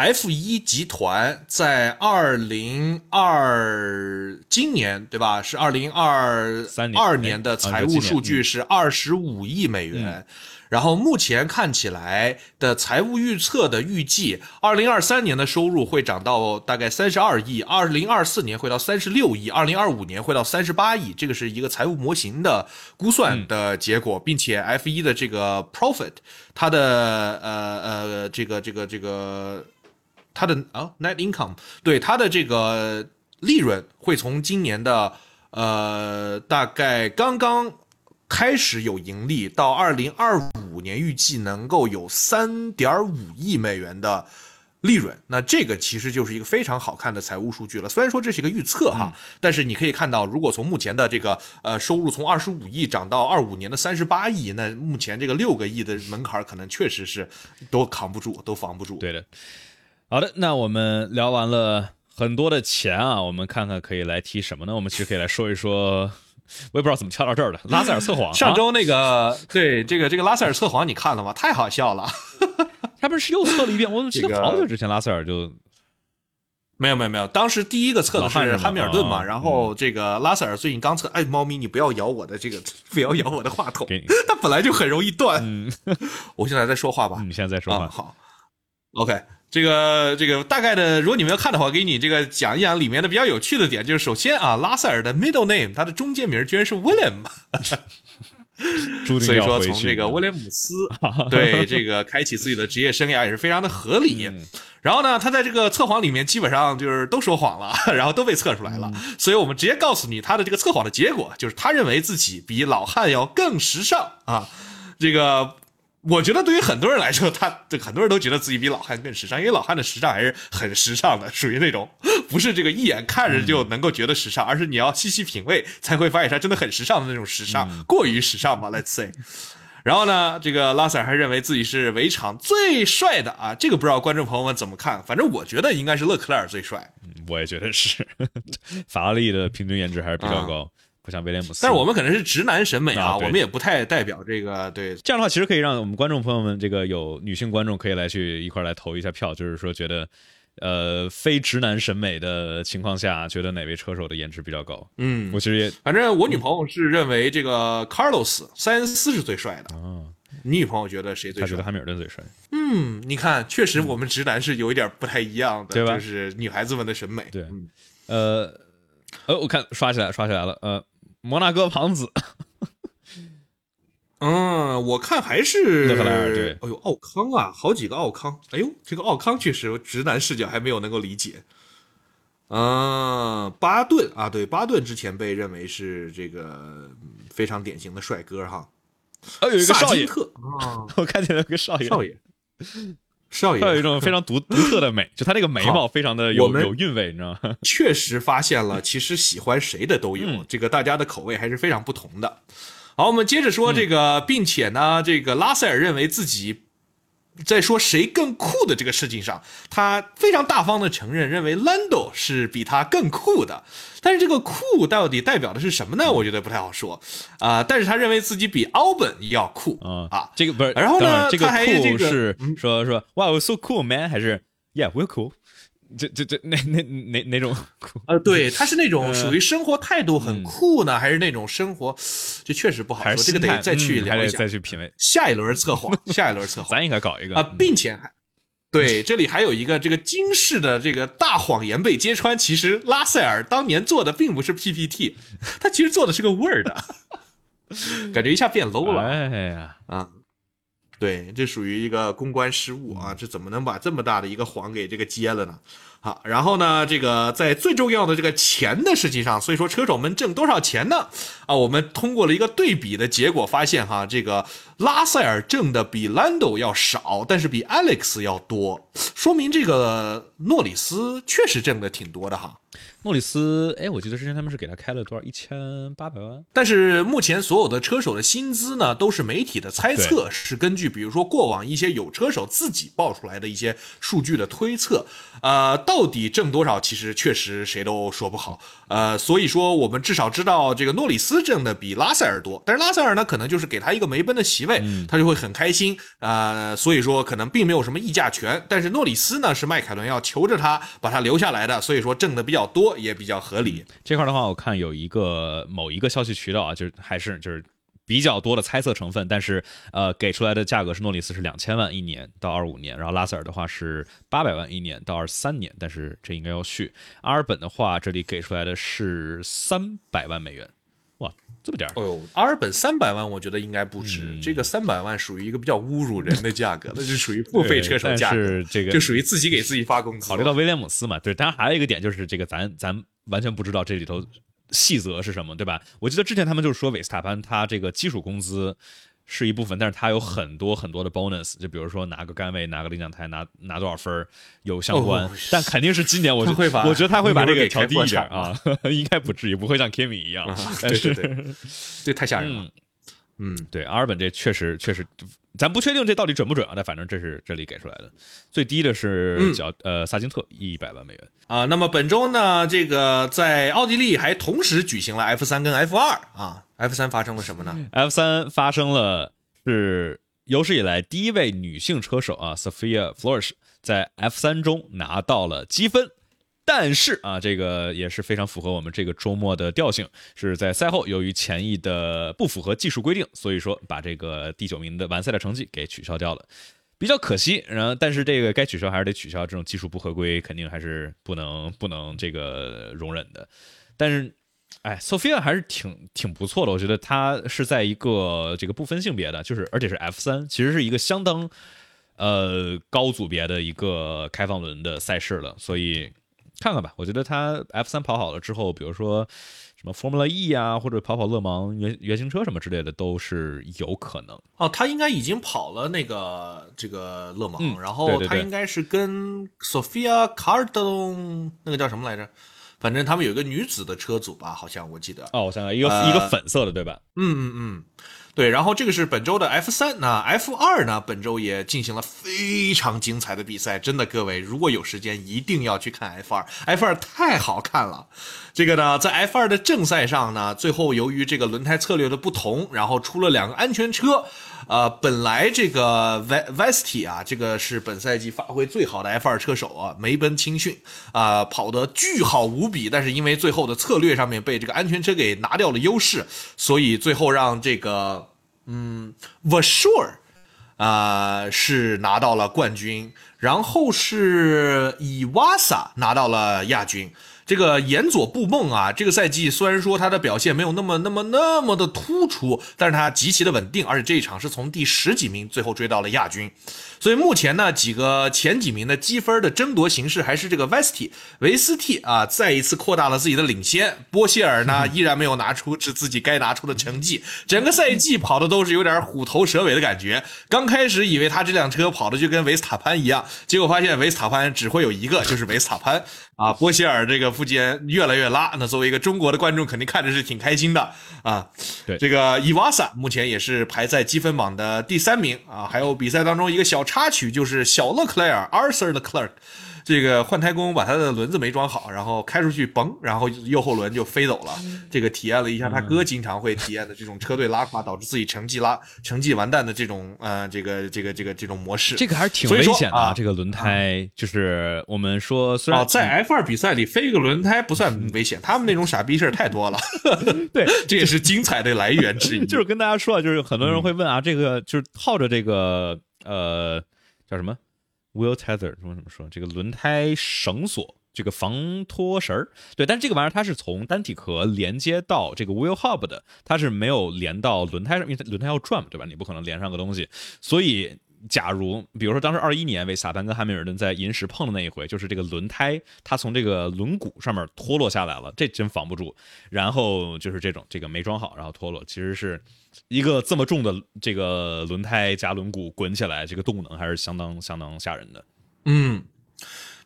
F 一集团在二零二今年对吧？是二零二三二年的财务数据是二十五亿美元，然后目前看起来的财务预测的预计，二零二三年的收入会涨到大概三十二亿，二零二四年会到三十六亿，二零二五年会到三十八亿，这个是一个财务模型的估算的结果，并且 F 一的这个 profit，它的呃呃这个这个这个。它的啊，net income 对它的这个利润会从今年的呃大概刚刚开始有盈利，到二零二五年预计能够有三点五亿美元的利润，那这个其实就是一个非常好看的财务数据了。虽然说这是一个预测哈，但是你可以看到，如果从目前的这个呃收入从二十五亿涨到二五年的三十八亿，那目前这个六个亿的门槛可能确实是都扛不住，都防不住。对的。好的，那我们聊完了很多的钱啊，我们看看可以来提什么呢？我们其实可以来说一说。我也不知道怎么跳到这儿的。拉塞尔测谎，上周那个对这个这个拉塞尔测谎你看了吗？太好笑了，他不是又测了一遍？我怎么记得好久之前拉塞尔就没有没有没有，当时第一个测的是汉密尔顿嘛，然后这个拉塞尔最近刚测，哎，猫咪你不要咬我的这个，不要咬我的话筒，它本来就很容易断。我现在在说话吧？你现在在说话，好，OK。这个这个大概的，如果你们要看的话，给你这个讲一讲里面的比较有趣的点。就是首先啊，拉塞尔的 middle name，他的中间名居然是 William，所以说从这个威廉姆斯 对这个开启自己的职业生涯也是非常的合理。然后呢，他在这个测谎里面基本上就是都说谎了，然后都被测出来了。所以我们直接告诉你他的这个测谎的结果，就是他认为自己比老汉要更时尚啊，这个。我觉得对于很多人来说，他这很多人都觉得自己比老汉更时尚，因为老汉的时尚还是很时尚的，属于那种 不是这个一眼看着就能够觉得时尚，而是你要细细品味才会发现他真的很时尚的那种时尚，过于时尚吧，Let's say。然后呢，这个拉塞尔还认为自己是围场最帅的啊，这个不知道观众朋友们怎么看？反正我觉得应该是勒克莱尔最帅，我也觉得是，法拉利的平均颜值还是比较高。不像威廉姆斯，但是我们可能是直男审美啊，我们也不太代表这个。对，这样的话其实可以让我们观众朋友们，这个有女性观众可以来去一块来投一下票，就是说觉得，呃，非直男审美的情况下，觉得哪位车手的颜值比较高？嗯，我其实也，反正我女朋友是认为这个 Carlos 塞恩斯是最帅的啊。你女朋友觉得谁最帅？她觉得汉密尔顿最帅。嗯，你看，确实我们直男是有一点不太一样的，对吧？就是女孩子们的审美。对，呃，呃，我看刷起来，刷起来了，呃。摩纳哥王子，嗯，我看还是勒克莱尔对。哎呦，奥康啊，好几个奥康。哎呦，这个奥康确实直男视角还没有能够理解。啊，巴顿啊，对，巴顿之前被认为是这个非常典型的帅哥哈。啊，有一个少爷，啊，我看见了个少爷，少爷。少爷他有一种非常独独特的美，就他那个眉毛非常的有有韵味，你知道吗？确实发现了，其实喜欢谁的都有，这个大家的口味还是非常不同的。好，我们接着说这个，并且呢，这个拉塞尔认为自己。在说谁更酷的这个事情上，他非常大方的承认，认为 Lando 是比他更酷的。但是这个酷到底代表的是什么呢？我觉得不太好说啊。但是他认为自己比 Albon 要酷啊啊，这个不是。然后呢，这个酷是说说 Wow so cool man 还是 Yeah we're cool。这这这哪哪哪哪种酷？呃，对，他是那种属于生活态度很酷呢，还是那种生活，这确实不好说，这个得再去聊一下，再去品味。下一轮测谎，下一轮测 谎，咱应该搞一个啊，并且还 对，这里还有一个这个惊世的这个大谎言被揭穿，其实拉塞尔当年做的并不是 PPT，他其实做的是个 Word，感觉一下变 low 了，哎呀啊。对，这属于一个公关失误啊！这怎么能把这么大的一个谎给这个揭了呢？好，然后呢，这个在最重要的这个钱的事情上，所以说车手们挣多少钱呢？啊，我们通过了一个对比的结果发现，哈，这个拉塞尔挣的比兰多要少，但是比 Alex 要多，说明这个诺里斯确实挣的挺多的哈。诺里斯，哎，我记得之前他们是给他开了多少？一千八百万。但是目前所有的车手的薪资呢，都是媒体的猜测，是根据比如说过往一些有车手自己报出来的一些数据的推测。呃，到底挣多少，其实确实谁都说不好。呃，所以说我们至少知道这个诺里斯挣的比拉塞尔多，但是拉塞尔呢，可能就是给他一个梅奔的席位，他就会很开心。呃，所以说可能并没有什么议价权。但是诺里斯呢，是迈凯伦要求着他把他留下来的，所以说挣的比较多。也比较合理。这块的话，我看有一个某一个消息渠道啊，就是还是就是比较多的猜测成分，但是呃，给出来的价格是诺里斯是两千万一年到二五年，然后拉塞尔的话是八百万一年到二三年，但是这应该要续。阿尔本的话，这里给出来的是三百万美元。哇，这么点儿！哦呦，阿尔本三百万，我觉得应该不止。这个三百万属于一个比较侮辱人的价格，那就属于付费车手价格。这个就属于自己给自己发工资。考虑到威廉姆斯嘛，对。当然还有一个点就是这个，咱咱完全不知道这里头细则是什么，对吧？我记得之前他们就是说韦斯塔潘他这个基础工资是一部分，但是他有很多很多的 bonus，就比如说拿个杆位、拿个领奖台、拿拿多少分有相关。哦但肯定是今年我他会把我觉得他会把这个调低一点啊，应该不至于，不会像 Kimi 一样。啊 但是对对对，这太吓人了。嗯嗯，对，阿尔本这确实确实，咱不确定这到底准不准啊，但反正这是这里给出来的。最低的是叫、呃萨金特一百万美元。啊，那么本周呢，这个在奥地利还同时举行了 F 三跟 F 二啊，F 三发生了什么呢？F 三发生了是有史以来第一位女性车手啊，Sophia Flores 在 F 三中拿到了积分。但是啊，这个也是非常符合我们这个周末的调性，是在赛后由于前翼的不符合技术规定，所以说把这个第九名的完赛的成绩给取消掉了，比较可惜。然后，但是这个该取消还是得取消，这种技术不合规肯定还是不能不能这个容忍的。但是，哎，Sophia 还是挺挺不错的，我觉得她是在一个这个不分性别的，就是而且是 F 三，其实是一个相当呃高组别的一个开放轮的赛事了，所以看看吧。我觉得他 F 三跑好了之后，比如说什么 Formula E 啊，或者跑跑勒芒原原型车什么之类的，都是有可能。哦，他应该已经跑了那个这个勒芒，嗯然后他应该是跟 Sofia Cardon 那个叫什么来着？反正他们有一个女子的车组吧，好像我记得。哦，我想想，一个、呃一个粉色的，对吧？嗯嗯嗯，对，然后这个是本周的 F 三，那 F 二呢？本周也进行了非常精彩的比赛，真的，各位如果有时间一定要去看 F 二，F 二太好看了。这个呢，在 F 二的正赛上呢，最后由于这个轮胎策略的不同，然后出了两个安全车。呃，本来这个 V Vesti 啊，这个是本赛季发挥最好的 F 二车手啊，梅奔青训啊、跑得巨好无比，但是因为最后的策略上面被这个安全车给拿掉了优势，所以最后让这个嗯 Vasure 啊、是拿到了冠军，然后是伊瓦萨拿到了亚军。这个岩佐布梦啊，这个赛季虽然说他的表现没有那么那么那么的突出，但是他极其的稳定，而且这一场是从第十几名最后追到了亚军。所以目前呢，几个前几名的积分的争夺形势还是这个 Vesti 维斯蒂啊，再一次扩大了自己的领先。波希尔呢，依然没有拿出是自己该拿出的成绩，整个赛季跑的都是有点虎头蛇尾的感觉。刚开始以为他这辆车跑的就跟维斯塔潘一样，结果发现维斯塔潘只会有一个，就是维斯塔潘啊。波希尔这个附件越来越拉，那作为一个中国的观众，肯定看着是挺开心的啊。对这个伊瓦萨目前也是排在积分榜的第三名啊。还有比赛当中一个小插曲，就是小勒克莱尔 Arthur 的 Clerk。这个换胎工把他的轮子没装好，然后开出去嘣，然后右后轮就飞走了。这个体验了一下他哥经常会体验的这种车队拉垮导致自己成绩拉成绩完蛋的这种呃这个这个这个这种模式。这个还是挺危险的啊这个轮胎就是我们说，虽然哦，在 F 二比赛里飞一个轮胎不算危险，他们那种傻逼事儿太多了。对，这也是精彩的来源之一。就是跟大家说啊，就是很多人会问嗯啊，这个就是套着这个呃叫什么 wheel tether 怎么怎么说，这个轮胎绳索。这个防脱绳儿，对，但是这个玩意儿它是从单体壳连接到这个 wheel hub 的，它是没有连到轮胎上，因为它轮胎要转嘛，对吧？你不可能连上个东西，所以假如比如说当时二一年维斯塔潘跟汉密尔顿在银石碰的那一回，就是这个轮胎它从这个轮毂上面脱落下来了，这真防不住。然后就是这种这个没装好，然后脱落，其实是一个这么重的这个轮胎加轮毂滚起来，这个动能还是相当相当吓人的。嗯，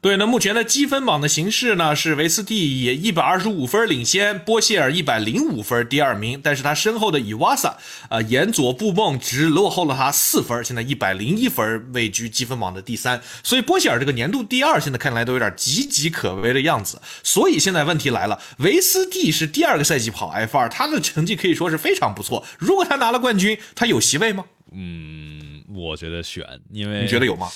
对，那目前的积分榜的形式呢是维斯蒂以一百二十五分领先，波希尔一百零五分第二名，但是他身后的伊瓦萨，呃，沿左布梦只落后了他四分，现在一百零一分位居积分榜的第三，所以波希尔这个年度第二，现在看来都有点岌岌可危的样子。所以现在问题来了，维斯蒂是第二个赛季跑 F 二，他的成绩可以说是非常不错。如果他拿了冠军，他有席位吗？嗯，我觉得选，因为你觉得有吗？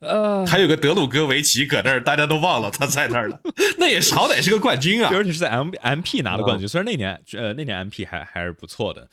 呃，还有个德鲁戈维奇搁那儿，大家都忘了他在那儿了，那也是好歹是个冠军啊。而且是在 M M P 拿的冠军，虽然那年呃那年 M P 还还是不错的，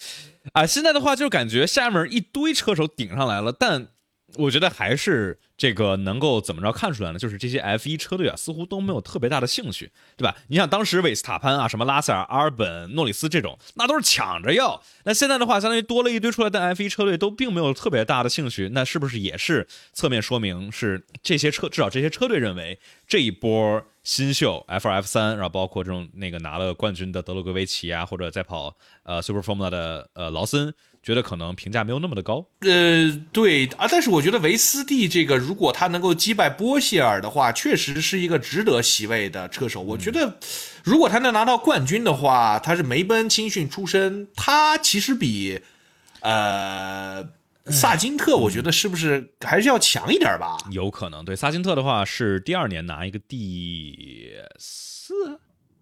啊，现在的话就感觉下面一堆车手顶上来了，但我觉得还是这个能够怎么着看出来呢？就是这些 F 一车队啊，似乎都没有特别大的兴趣，对吧？你想当时韦斯塔潘啊，什么拉塞尔、阿尔本、诺里斯这种，那都是抢着要。那现在的话，相当于多了一堆出来的 F 一车队都并没有特别大的兴趣，那是不是也是侧面说明是这些车至少这些车队认为这一波新秀 F 二 F 三，然后包括这种那个拿了冠军的德鲁戈维奇啊，或者在跑呃 Super Formula 的呃劳森，觉得可能评价没有那么的高。呃，对啊，但是我觉得维斯蒂这个，如果他能够击败波希尔的话，确实是一个值得席位的车手。我觉得，如果他能拿到冠军的话，他是梅奔青训出身，他其实比呃。萨金特，我觉得是不是还是要强一点吧？有可能，对萨金特的话是第二年拿一个第四，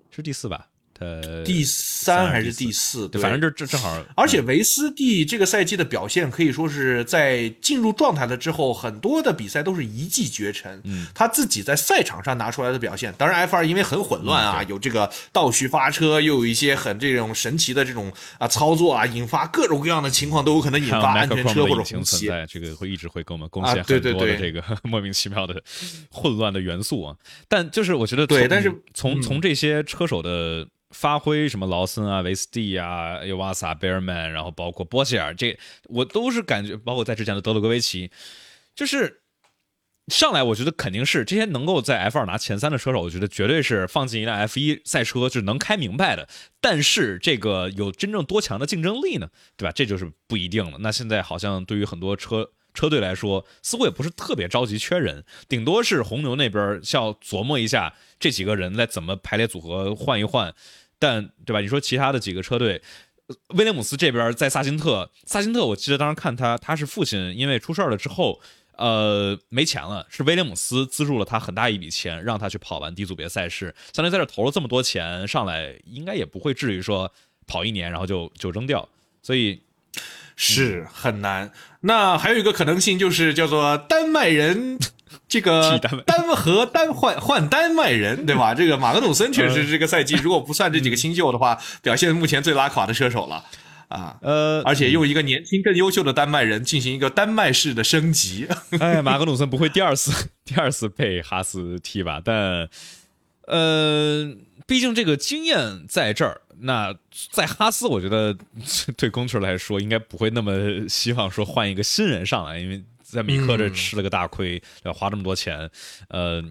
是第四吧？呃，第三还是第四？对，反正这这正好。而且维斯蒂这个赛季的表现可以说是在进入状态了之后，很多的比赛都是一骑绝尘。嗯，他自己在赛场上拿出来的表现，当然 F 二因为很混乱啊，有这个倒序发车，又有一些很这种神奇的这种啊操作啊，引发各种各样的情况，都有可能引发安全车或者红旗。这个会一直会给我们贡献很多的这个 莫名其妙的混乱的元素啊。但就是我觉得，对，但是从从这些车手的。发挥什么劳森啊、维斯蒂啊、尤瓦萨、贝尔曼，然后包括波希尔，这我都是感觉，包括在之前的德鲁戈维奇，就是上来我觉得肯定是这些能够在 F 二拿前三的车手，我觉得绝对是放进一辆 F 一赛车就能开明白的。但是这个有真正多强的竞争力呢？对吧？这就是不一定了。那现在好像对于很多车车队来说，似乎也不是特别着急缺人，顶多是红牛那边需要琢磨一下这几个人在怎么排列组合换一换。但对吧？你说其他的几个车队，威廉姆斯这边在萨金特，萨金特，我记得当时看他，他是父亲因为出事了之后，呃，没钱了，是威廉姆斯资助了他很大一笔钱，让他去跑完低组别赛事。相当于在这投了这么多钱上来，应该也不会至于说跑一年然后就就扔掉，所以是很难。那还有一个可能性就是叫做丹麦人。这个单和单换换丹麦人，对吧？这个马格努森确实这个赛季，如果不算这几个新秀的话，表现目前最拉垮的车手了啊。呃，而且用一个年轻更优秀的丹麦人进行一个丹麦式的升级。哎，马格努森不会第二次 第二次被哈斯踢吧？但呃，毕竟这个经验在这儿。那在哈斯，我觉得对工程来说应该不会那么希望说换一个新人上来，因为。在米克这吃了个大亏，要花这么多钱，呃。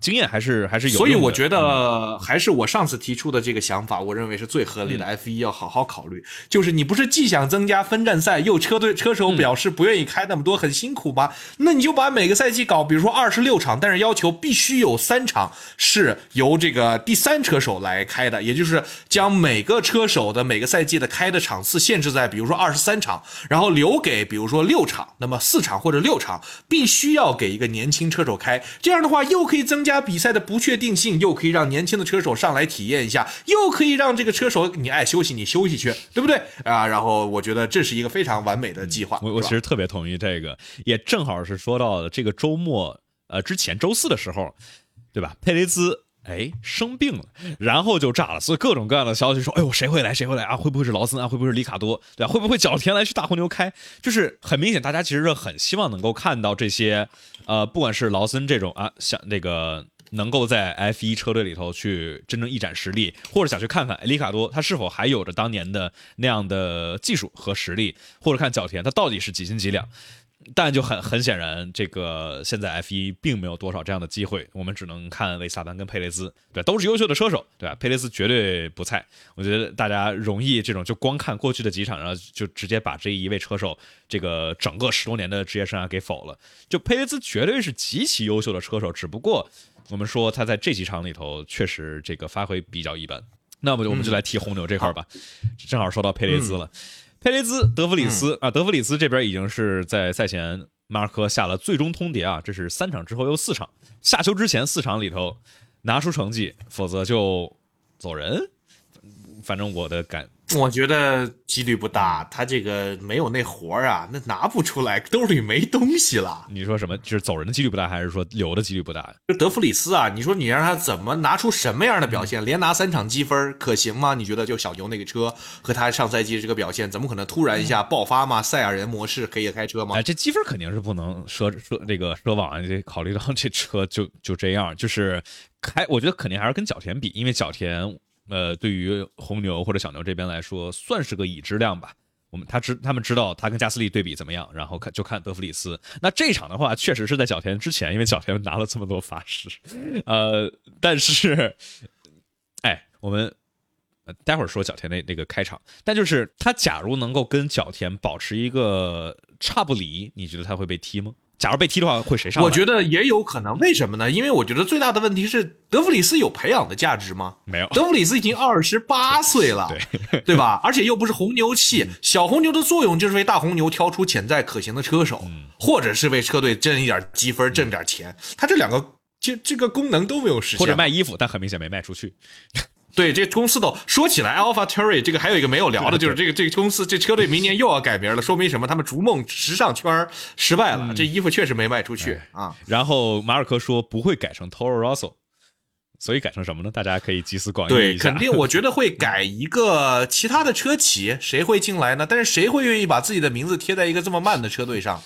经验还是还是有，所以我觉得还是我上次提出的这个想法，我认为是最合理的。F 一要好好考虑，就是你不是既想增加分站赛，又车队车手表示不愿意开那么多，很辛苦吗？那你就把每个赛季搞，比如说二十六场，但是要求必须有三场是由这个第三车手来开的，也就是将每个车手的每个赛季的开的场次限制在，比如说二十三场，然后留给比如说六场，那么四场或者六场必须要给一个年轻车手开，这样的话又可以增。加比赛的不确定性，又可以让年轻的车手上来体验一下，又可以让这个车手你爱休息你休息去，对不对啊？然后我觉得这是一个非常完美的计划。我我其实特别同意这个，也正好是说到了这个周末，呃，之前周四的时候，对吧？佩雷兹。哎，生病了，然后就炸了，所以各种各样的消息说，哎呦，谁会来？谁会来啊？会不会是劳森啊？会不会是里卡多？对吧？会不会角田来去大红牛开？就是很明显，大家其实是很希望能够看到这些，呃，不管是劳森这种啊，想那个能够在 F 一车队里头去真正一展实力，或者想去看看里卡多他是否还有着当年的那样的技术和实力，或者看角田他到底是几斤几两。但就很很显然，这个现在 F 一并没有多少这样的机会，我们只能看维萨班跟佩雷兹，对，都是优秀的车手，对吧？佩雷兹绝对不菜，我觉得大家容易这种就光看过去的几场，然后就直接把这一位车手这个整个十多年的职业生涯给否了。就佩雷兹绝对是极其优秀的车手，只不过我们说他在这几场里头确实这个发挥比较一般。那么我们就来提红牛这块吧，正好说到佩雷兹了。佩雷兹、德弗里斯啊，德弗里斯这边已经是在赛前，马尔科下了最终通牒啊，这是三场之后又四场，下球之前四场里头拿出成绩，否则就走人。反正我的感。我觉得几率不大，他这个没有那活儿啊，那拿不出来，兜里没东西了。你说什么？就是走人的几率不大，还是说留的几率不大？就德弗里斯啊，你说你让他怎么拿出什么样的表现？连拿三场积分可行吗？你觉得就小牛那个车和他上赛季这个表现，怎么可能突然一下爆发吗？赛亚人模式可以开车吗？哎，这积分肯定是不能奢奢这个奢望，这考虑到这车就就这样，就是开，我觉得肯定还是跟角田比，因为角田。呃，对于红牛或者小牛这边来说，算是个已知量吧。我们他知他们知道他跟加斯利对比怎么样，然后看就看德弗里斯。那这场的话，确实是在角田之前，因为角田拿了这么多法师，呃，但是，哎，我们待会儿说角田那那个开场，但就是他假如能够跟角田保持一个差不离，你觉得他会被踢吗？假如被踢的话，会谁上？我觉得也有可能。为什么呢？因为我觉得最大的问题是德弗里斯有培养的价值吗？没有。德弗里斯已经二十八岁了，对对吧？而且又不是红牛系，小红牛的作用就是为大红牛挑出潜在可行的车手，或者是为车队挣一点积分、挣点钱。他这两个这这个功能都没有实现。或者卖衣服，但很明显没卖出去。对，这公司都说起来，Alpha t e r r y 这个还有一个没有聊的，就是这个这个公司这车队明年又要改名了，说明什么？他们逐梦时尚圈失败了，这衣服确实没卖出去啊。然后马尔科说不会改成 Toro Rosso，所以改成什么呢？大家可以集思广益对，肯定我觉得会改一个其他的车企，谁会进来呢？但是谁会愿意把自己的名字贴在一个这么慢的车队上？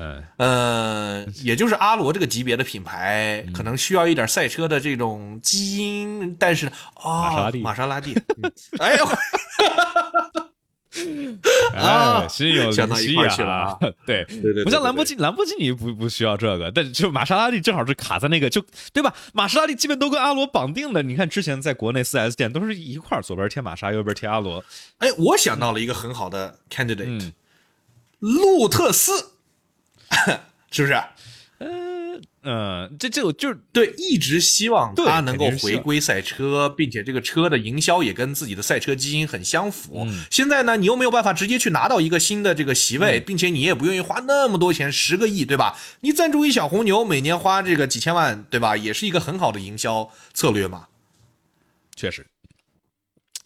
嗯呃，也就是阿罗这个级别的品牌，可能需要一点赛车的这种基因，但是啊，玛莎拉蒂，玛莎拉蒂，哎呦，啊，心有想到一块去了啊！对对对，不像兰博基尼，兰博基尼不不需要这个，但就玛莎拉蒂正好是卡在那个，就对吧？玛莎拉蒂基本都跟阿罗绑定的。你看之前在国内四 S 店都是一块左边贴玛莎，右边贴阿罗。哎，我想到了一个很好的 candidate，路特斯。是不是？嗯呃，这这就是对，一直希望他能够回归赛车，并且这个车的营销也跟自己的赛车基因很相符。现在呢，你又没有办法直接去拿到一个新的这个席位，并且你也不愿意花那么多钱，十个亿，对吧？你赞助一小红牛，每年花这个几千万，对吧？也是一个很好的营销策略嘛。确实，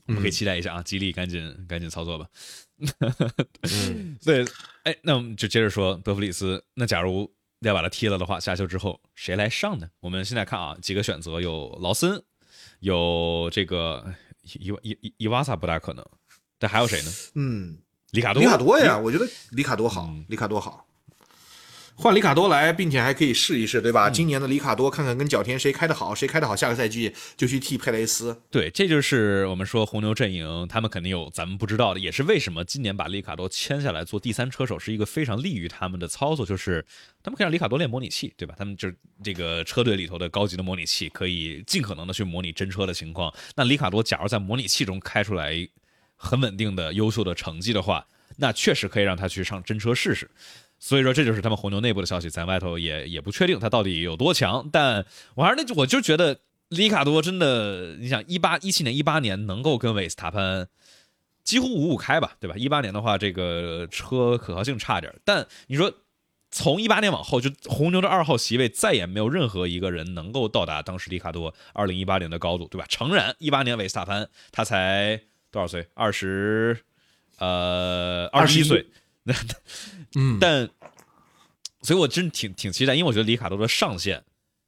我们可以期待一下啊，吉利赶紧赶紧操作吧。嗯，对，哎，那我们就接着说德弗里斯。那假如要把他踢了的话，下休之后谁来上呢？我们现在看啊，几个选择有劳森，有这个伊伊伊伊瓦萨不大可能，但还有谁呢？嗯，里卡多，里卡多呀，我觉得里卡多好，里卡多好。换里卡多来，并且还可以试一试，对吧？今年的里卡多，看看跟角田谁开的好，谁开的好，下个赛季就去替佩雷斯。对，这就是我们说红牛阵营，他们肯定有咱们不知道的，也是为什么今年把里卡多签下来做第三车手，是一个非常利于他们的操作，就是他们可以让里卡多练模拟器，对吧？他们就是这个车队里头的高级的模拟器，可以尽可能的去模拟真车的情况。那里卡多假如在模拟器中开出来很稳定的、优秀的成绩的话，那确实可以让他去上真车试试。所以说，这就是他们红牛内部的消息，在外头也也不确定他到底有多强。但我还是那句，我就觉得里卡多真的，你想一八一七年、一八年能够跟维斯塔潘几乎五五开吧，对吧？一八年的话，这个车可靠性差点，但你说从一八年往后，就红牛的二号席位再也没有任何一个人能够到达当时里卡多二零一八年的高度，对吧？诚然，一八年维斯塔潘他才多少岁？二十，呃，二十一岁。那，嗯，但，所以我真挺挺期待，因为我觉得里卡多的上限，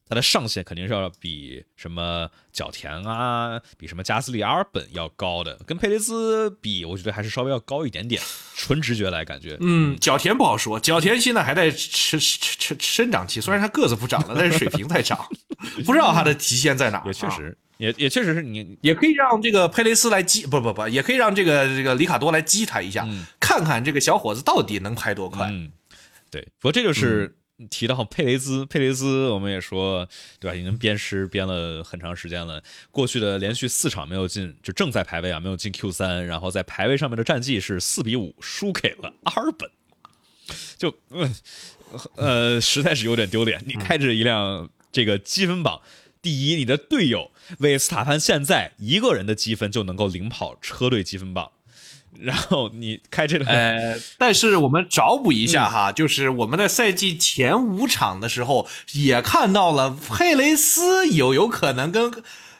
他的上限肯定是要比什么角田啊，比什么加斯利、阿尔本要高的，跟佩雷兹比，我觉得还是稍微要高一点点。纯直觉来感觉，嗯，角田不好说，角田现在还在生生生长期，虽然他个子不长了，但是水平在长，不知道他的极限在哪。也确实。也也确实是你也可以让这个佩雷斯来激不不不，也可以让这个这个里卡多来激他一下，看看这个小伙子到底能拍多快。嗯，对，不过这就是提到佩雷兹，佩雷兹我们也说对吧？已经鞭尸鞭了很长时间了，过去的连续四场没有进，就正在排位啊，没有进 Q 三，然后在排位上面的战绩是四比五输给了阿尔本，就呃实在是有点丢脸。你开着一辆这个积分榜。第一，你的队友维斯塔潘现在一个人的积分就能够领跑车队积分榜，然后你开这个，呃，但是我们找补一下哈，就是我们在赛季前五场的时候也看到了佩雷斯有有可能跟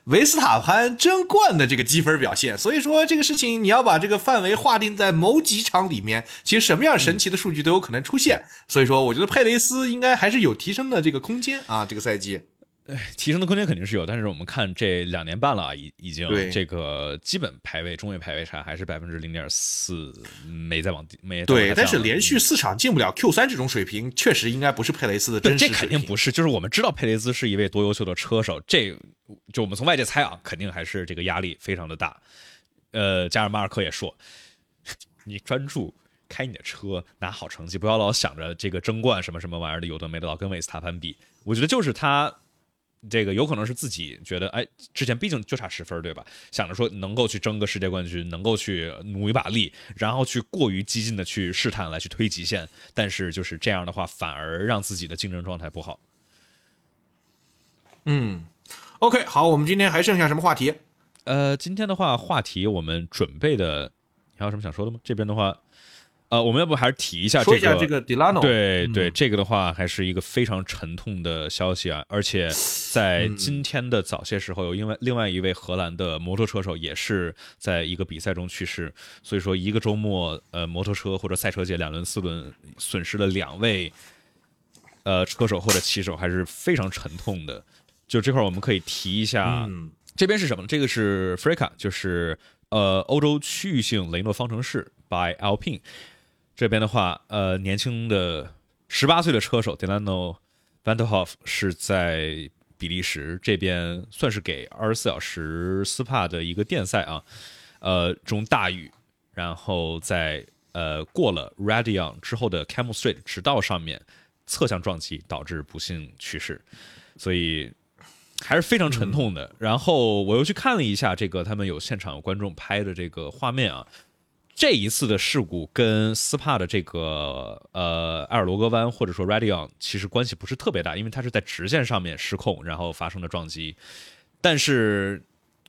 维斯塔潘争冠的这个积分表现，所以说这个事情你要把这个范围划定在某几场里面，其实什么样神奇的数据都有可能出现，所以说我觉得佩雷斯应该还是有提升的这个空间啊，这个赛季。哎，提升的空间肯定是有，但是我们看这两年半了啊，已已经这个基本排位中位排位差还是百分之零点四，没再往低，没对。但是连续四场进不了 Q 三这种水平，确实应该不是佩雷斯的真实。这肯定不是，就是我们知道佩雷斯是一位多优秀的车手，这就我们从外界猜啊，肯定还是这个压力非常的大。呃，加尔马尔科也说，你专注开你的车，拿好成绩，不要老想着这个争冠什么什么玩意儿的，有的没的，老跟维斯塔潘比。我觉得就是他。这个有可能是自己觉得，哎，之前毕竟就差十分，对吧？想着说能够去争个世界冠军，能够去努一把力，然后去过于激进的去试探，来去推极限。但是就是这样的话，反而让自己的竞争状态不好。嗯，OK，好，我们今天还剩下什么话题？呃，今天的话，话题我们准备的，你还有什么想说的吗？这边的话。呃，我们要不还是提一下这个？这个 Delano。对对，这个的话还是一个非常沉痛的消息啊！而且 在今天的早些时候，有另外另外一位荷兰的摩托车手也是在一个比赛中去世。所以说，一个周末，呃，摩托车或者赛车界两轮四轮损失了两位呃车手或者骑手，还是非常沉痛的。就这块我们可以提一下，这边是什么？这个是 Freka，就是呃欧洲区域性雷诺方程式 by Alpine。这边的话，呃，年轻的十八岁的车手 Delano v a n t e r h o f 是在比利时这边，算是给二十四小时 SPA 的一个电赛啊，呃，中大雨，然后在呃过了 Radion 之后的 Camel Street 直道上面侧向撞击，导致不幸去世，所以还是非常沉痛的。然后我又去看了一下这个，他们有现场观众拍的这个画面啊。这一次的事故跟斯帕的这个呃埃尔罗格湾或者说 Radion 其实关系不是特别大，因为它是在直线上面失控，然后发生的撞击。但是，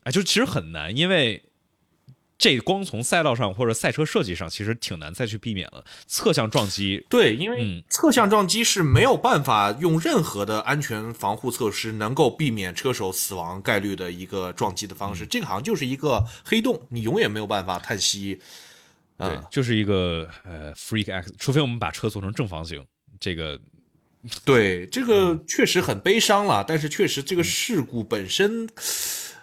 哎，就其实很难，因为这光从赛道上或者赛车设计上，其实挺难再去避免了侧向撞击。对，因为侧向撞击是没有办法用任何的安全防护措施能够避免车手死亡概率的一个撞击的方式。这个好像就是一个黑洞，你永远没有办法探析。对，就是一个呃 freak X，除非我们把车做成正方形，这个，对，这个确实很悲伤了。但是确实这个事故本身，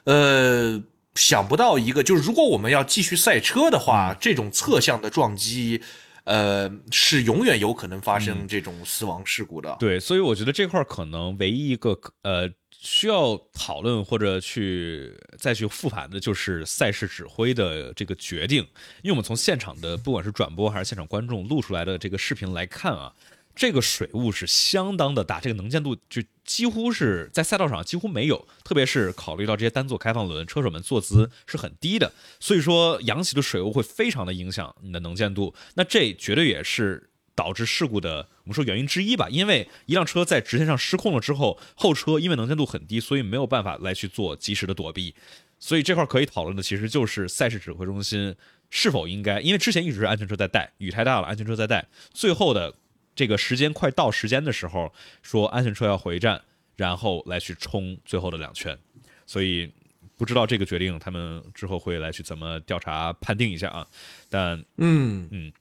呃，想不到一个，就是如果我们要继续赛车的话，这种侧向的撞击，呃，是永远有可能发生这种死亡事故的。对，所以我觉得这块可能唯一一个呃。需要讨论或者去再去复盘的，就是赛事指挥的这个决定。因为我们从现场的不管是转播还是现场观众录出来的这个视频来看啊，这个水雾是相当的大，这个能见度就几乎是在赛道上几乎没有。特别是考虑到这些单座开放轮，车手们坐姿是很低的，所以说扬起的水雾会非常的影响你的能见度。那这绝对也是。导致事故的我们说原因之一吧，因为一辆车在直线上失控了之后，后车因为能见度很低，所以没有办法来去做及时的躲避。所以这块可以讨论的其实就是赛事指挥中心是否应该，因为之前一直是安全车在带，雨太大了，安全车在带，最后的这个时间快到时间的时候，说安全车要回站，然后来去冲最后的两圈。所以不知道这个决定他们之后会来去怎么调查判定一下啊？但嗯嗯。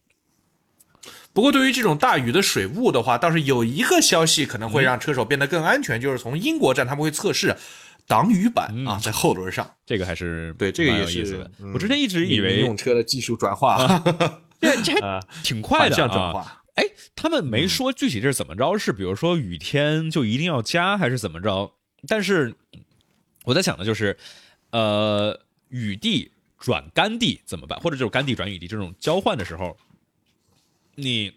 不过，对于这种大雨的水雾的话，倒是有一个消息可能会让车手变得更安全，就是从英国站他们会测试挡雨板啊，在后轮上，这个还是对这个也是。我之前一直以为用车的技术转化，这这挺快的啊。哎，他们没说具体这是怎么着，是比如说雨天就一定要加，还是怎么着？但是我在想的就是，呃，雨地转干地怎么办？或者就是干地转雨地这种交换的时候。你，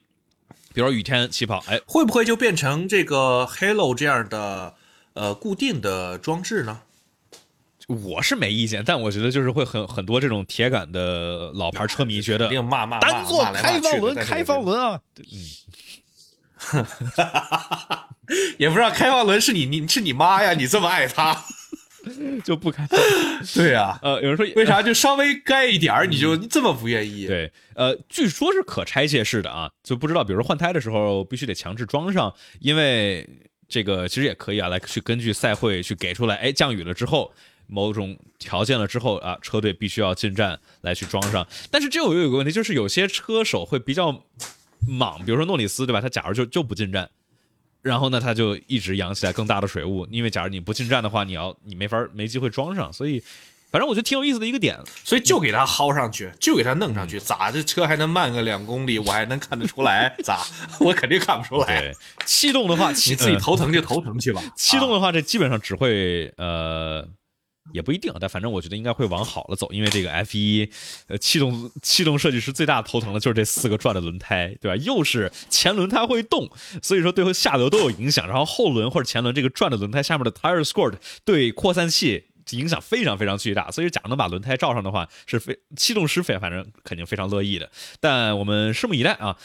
比如说雨天起跑，哎，会不会就变成这个 Halo 这样的呃固定的装置呢？我是没意见，但我觉得就是会很很多这种铁杆的老牌车迷觉得，骂骂单做开放轮，开放轮啊，嗯，也不知道开放轮是你你是你妈呀，你这么爱他。就不开，对啊，呃，有人说为啥就稍微该一点儿你就这么不愿意？对，呃，据说是可拆卸式的啊，就不知道，比如说换胎的时候必须得强制装上，因为这个其实也可以啊，来去根据赛会去给出来，哎，降雨了之后，某种条件了之后啊，车队必须要进站来去装上。但是这又有一个问题，就是有些车手会比较莽，比如说诺里斯，对吧？他假如就就不进站。然后呢，它就一直扬起来更大的水雾，因为假如你不进站的话，你要你没法没机会装上，所以反正我觉得挺有意思的一个点，所以就给他薅上去，就给他弄上去，咋这车还能慢个两公里，我还能看得出来？咋？我肯定看不出来。气动的话，你自己头疼就头疼去吧。气动的话，这基本上只会呃也不一定，但反正我觉得应该会往好了走，因为这个 F 一，呃，气动气动设计师最大的头疼的就是这四个转的轮胎，对吧？又是前轮胎会动，所以说对下流都有影响。然后后轮或者前轮这个转的轮胎下面的 tire squirt 对扩散器影响非常非常巨大。所以假如能把轮胎罩上的话，是非气动师非反正肯定非常乐意的。但我们拭目以待啊。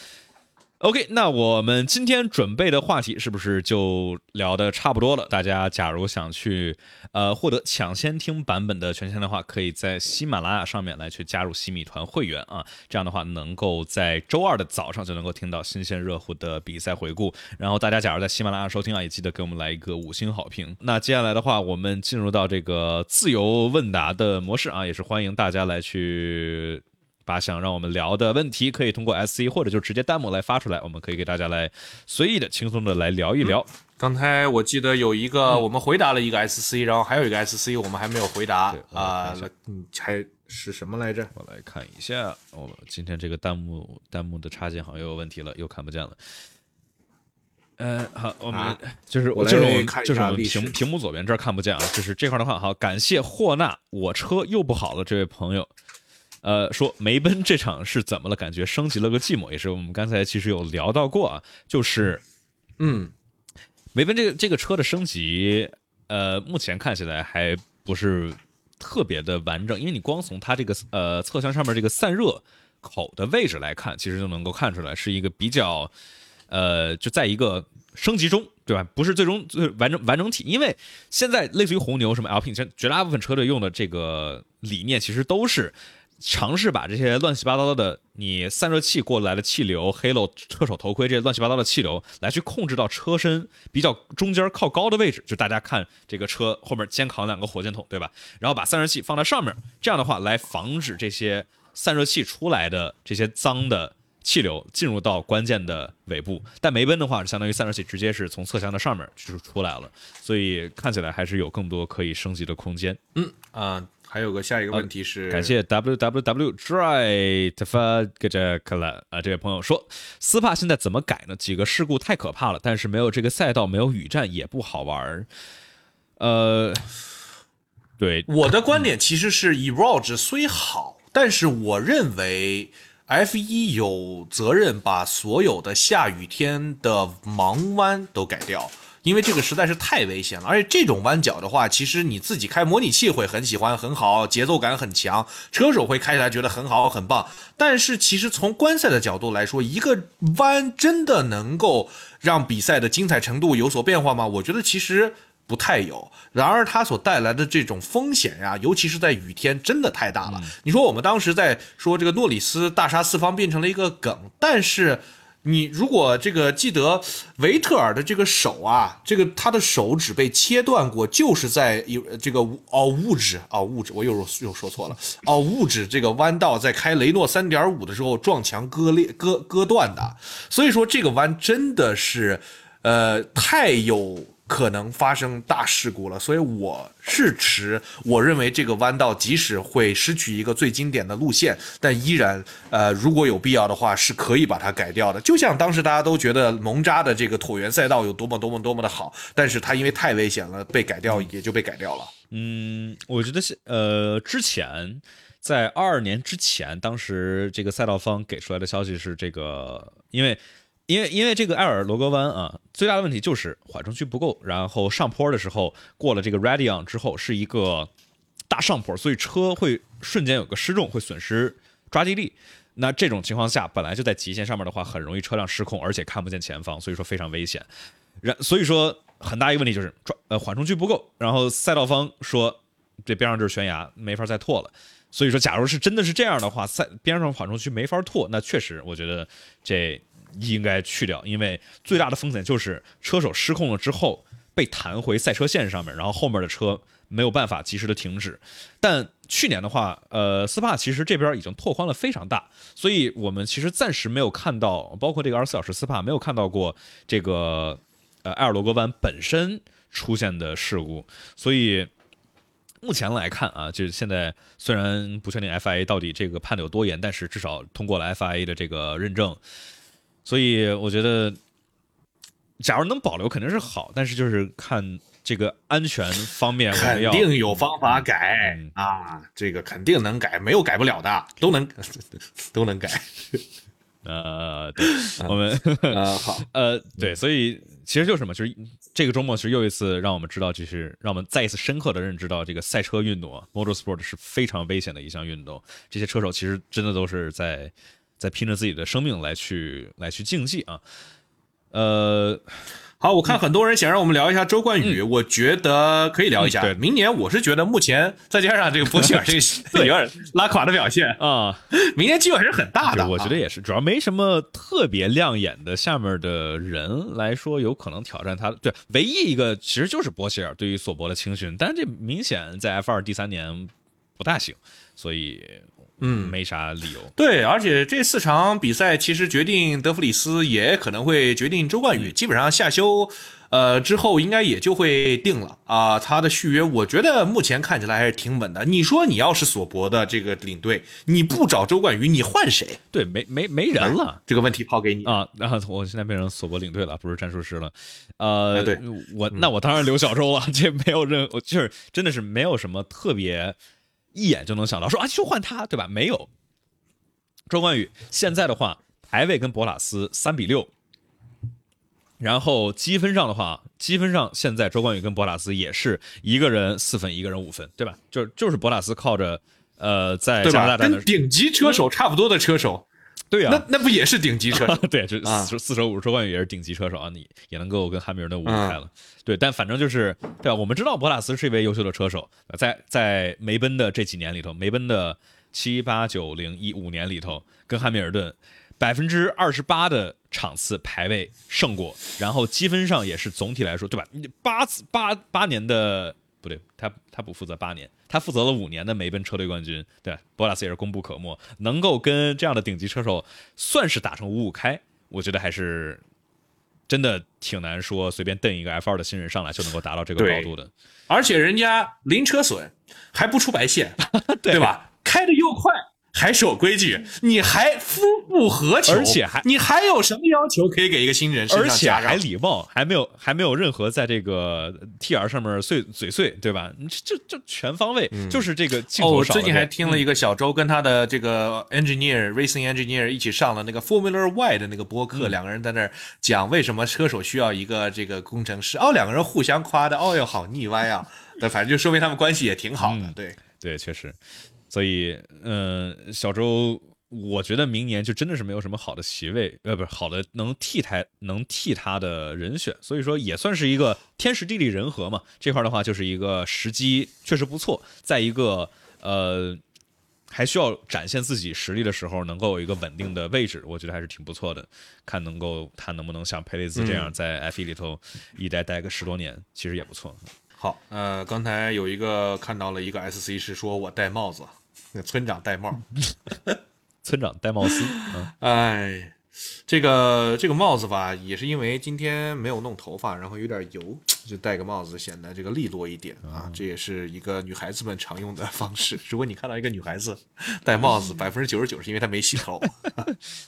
OK，那我们今天准备的话题是不是就聊的差不多了？大家假如想去呃获得抢先听版本的权限的话，可以在喜马拉雅上面来去加入喜米团会员啊，这样的话能够在周二的早上就能够听到新鲜热乎的比赛回顾。然后大家假如在喜马拉雅收听啊，也记得给我们来一个五星好评。那接下来的话，我们进入到这个自由问答的模式啊，也是欢迎大家来去。把想让我们聊的问题，可以通过 S C 或者就直接弹幕来发出来，我们可以给大家来随意的、轻松的来聊一聊。刚才我记得有一个我们回答了一个 S C，然后还有一个 S C 我们还没有回答啊，嗯，还是什么来着？我来看一下，哦，今天这个弹幕弹幕的插件好像又有问题了，又看不见了。呃，好，我们就是我这种就是我们屏屏幕左边这儿看不见啊，就是这块的话，好，感谢霍纳，我车又不好了，这位朋友。呃，说梅奔这场是怎么了？感觉升级了个寂寞，也是我们刚才其实有聊到过啊，就是，嗯，梅奔这个这个车的升级，呃，目前看起来还不是特别的完整，因为你光从它这个呃侧箱上面这个散热口的位置来看，其实就能够看出来是一个比较，呃，就在一个升级中，对吧？不是最终最完整完整体，因为现在类似于红牛什么 Alpine，绝大部分车队用的这个理念其实都是。尝试把这些乱七八糟的你散热器过来的气流、Halo 车手头盔这些乱七八糟的气流，来去控制到车身比较中间靠高的位置，就大家看这个车后面肩扛两个火箭筒，对吧？然后把散热器放在上面，这样的话来防止这些散热器出来的这些脏的气流进入到关键的尾部。但梅奔的话，相当于散热器直接是从侧箱的上面就是出来了，所以看起来还是有更多可以升级的空间。嗯啊。还有个下一个问题是，感谢 w w w dry t f a g a k l a 啊，这位朋友说，斯帕现在怎么改呢？几个事故太可怕了，但是没有这个赛道，没有雨战也不好玩呃，对，我的观点其实是 e r o g e 虽好，但是我认为 F 一有责任把所有的下雨天的盲弯都改掉。因为这个实在是太危险了，而且这种弯角的话，其实你自己开模拟器会很喜欢，很好，节奏感很强，车手会开起来觉得很好很棒。但是其实从观赛的角度来说，一个弯真的能够让比赛的精彩程度有所变化吗？我觉得其实不太有。然而它所带来的这种风险呀，尤其是在雨天，真的太大了。你说我们当时在说这个诺里斯大杀四方变成了一个梗，但是。你如果这个记得维特尔的这个手啊，这个他的手指被切断过，就是在有这个哦物质哦物质，我又又说错了哦物质这个弯道在开雷诺三点五的时候撞墙割裂割割断的，所以说这个弯真的是呃太有。可能发生大事故了，所以我是持我认为这个弯道即使会失去一个最经典的路线，但依然呃如果有必要的话是可以把它改掉的。就像当时大家都觉得蒙扎的这个椭圆赛道有多么多么多么的好，但是它因为太危险了被改掉也就被改掉了。嗯，我觉得是呃之前在二二年之前，当时这个赛道方给出来的消息是这个因为。因为因为这个埃尔罗格湾啊，最大的问题就是缓冲区不够，然后上坡的时候过了这个 Radion 之后是一个大上坡，所以车会瞬间有个失重，会损失抓地力。那这种情况下，本来就在极限上面的话，很容易车辆失控，而且看不见前方，所以说非常危险。然所以说很大一个问题就是抓呃缓冲区不够，然后赛道方说这边上就是悬崖，没法再拓了。所以说，假如是真的是这样的话，赛边上缓冲区没法拓，那确实我觉得这。应该去掉，因为最大的风险就是车手失控了之后被弹回赛车线上面，然后后面的车没有办法及时的停止。但去年的话，呃，斯帕其实这边已经拓宽了非常大，所以我们其实暂时没有看到，包括这个二十四小时斯帕没有看到过这个呃埃尔罗格湾本身出现的事故。所以目前来看啊，就是现在虽然不确定 FIA 到底这个判的有多严，但是至少通过了 FIA 的这个认证。所以我觉得，假如能保留肯定是好，但是就是看这个安全方面，肯定有方法改啊，这个肯定能改，没有改不了的，都能 都能改。呃，对，我们呃好，呃对，所以其实就是什么，就是这个周末其实又一次让我们知道，就是让我们再一次深刻的认知到，这个赛车运动啊，motorsport 是非常危险的一项运动。这些车手其实真的都是在在拼着自己的生命来去来去竞技啊，呃。好，我看很多人想让我们聊一下周冠宇，我觉得可以聊一下。对，明年我是觉得目前再加上这个博希尔这个 有点 拉垮的表现啊，明年机会还是很大的。我觉得也是，主要没什么特别亮眼的下面的人来说有可能挑战他。对，唯一一个其实就是博希尔对于索博的青训，但是这明显在 F 二第三年不大行，所以。嗯，没啥理由。对，而且这四场比赛其实决定德弗里斯，也可能会决定周冠宇。基本上下休，呃之后应该也就会定了啊。他的续约，我觉得目前看起来还是挺稳的。你说你要是索博的这个领队，你不找周冠宇，你换谁？对，没没没人了。这个问题抛给你啊。然后我现在变成索博领队了，不是战术师了。呃，对我那我当然留小周了。这没有任，就是真的是没有什么特别。一眼就能想到说啊，就换他对吧？没有，周冠宇现在的话排位跟博塔斯三比六，然后积分上的话，积分上现在周冠宇跟博塔斯也是一个人四分，一个人五分，对吧？就就是博塔斯靠着呃在加拿大跟顶级车手差不多的车手，对呀，那那不也是顶级车手？对，这四四舍五入，周冠宇也是顶级车手啊，你也能够跟汉密尔顿五五开了。对，但反正就是对吧？我们知道博塔斯是一位优秀的车手，在在梅奔的这几年里头，梅奔的七八九零一五年里头，跟汉密尔顿百分之二十八的场次排位胜过，然后积分上也是总体来说，对吧？八次八八年的不对，他他不负责八年，他负责了五年的梅奔车队冠军，对，博拉斯也是功不可没，能够跟这样的顶级车手算是打成五五开，我觉得还是。真的挺难说，随便蹬一个 F 二的新人上来就能够达到这个高度的，而且人家零车损，还不出白线，对吧？开的又快。还守规矩，你还夫复何求？而且还你还有什么要求可以给一个新人？而且还礼貌，还没有还没有任何在这个 T R 上面碎嘴碎，对吧？这这全方位，就是这个镜头少。哦，最近还听了一个小周跟他的这个 engineer racing engineer 一起上了那个 Formula Y 的那个播客，两个人在那儿讲为什么车手需要一个这个工程师。哦，两个人互相夸的，哦哟，好腻歪啊！那反正就说明他们关系也挺好的。对对，确实。所以，嗯，小周，我觉得明年就真的是没有什么好的席位，呃，不是好的能替他能替他的人选，所以说也算是一个天时地利人和嘛。这块的话，就是一个时机确实不错，在一个呃还需要展现自己实力的时候，能够有一个稳定的位置，我觉得还是挺不错的。看能够他能不能像佩雷兹这样在 F1 里头一待待个十多年，其实也不错。好，呃，刚才有一个看到了一个 SC 是说我戴帽子。那村长戴帽，村长戴帽子。哎，这个这个帽子吧，也是因为今天没有弄头发，然后有点油，就戴个帽子显得这个利落一点啊。这也是一个女孩子们常用的方式。如果你看到一个女孩子 戴帽子，百分之九十九是因为她没洗头。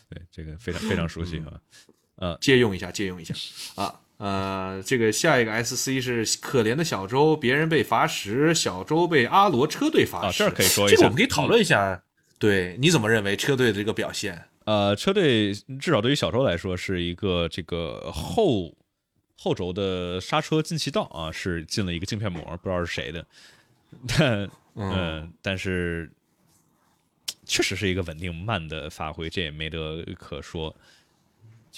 对，这个非常非常熟悉啊。呃，借用一下，借用一下啊。呃，这个下一个 SC 是可怜的小周，别人被罚时，小周被阿罗车队罚时。这可以说一下，这个我们可以讨论一下。对，你怎么认为车队的这个表现？呃，车队至少对于小周来说是一个这个后后轴的刹车进气道啊，是进了一个镜片膜，不知道是谁的。但嗯，但是确实是一个稳定慢的发挥，这也没得可说。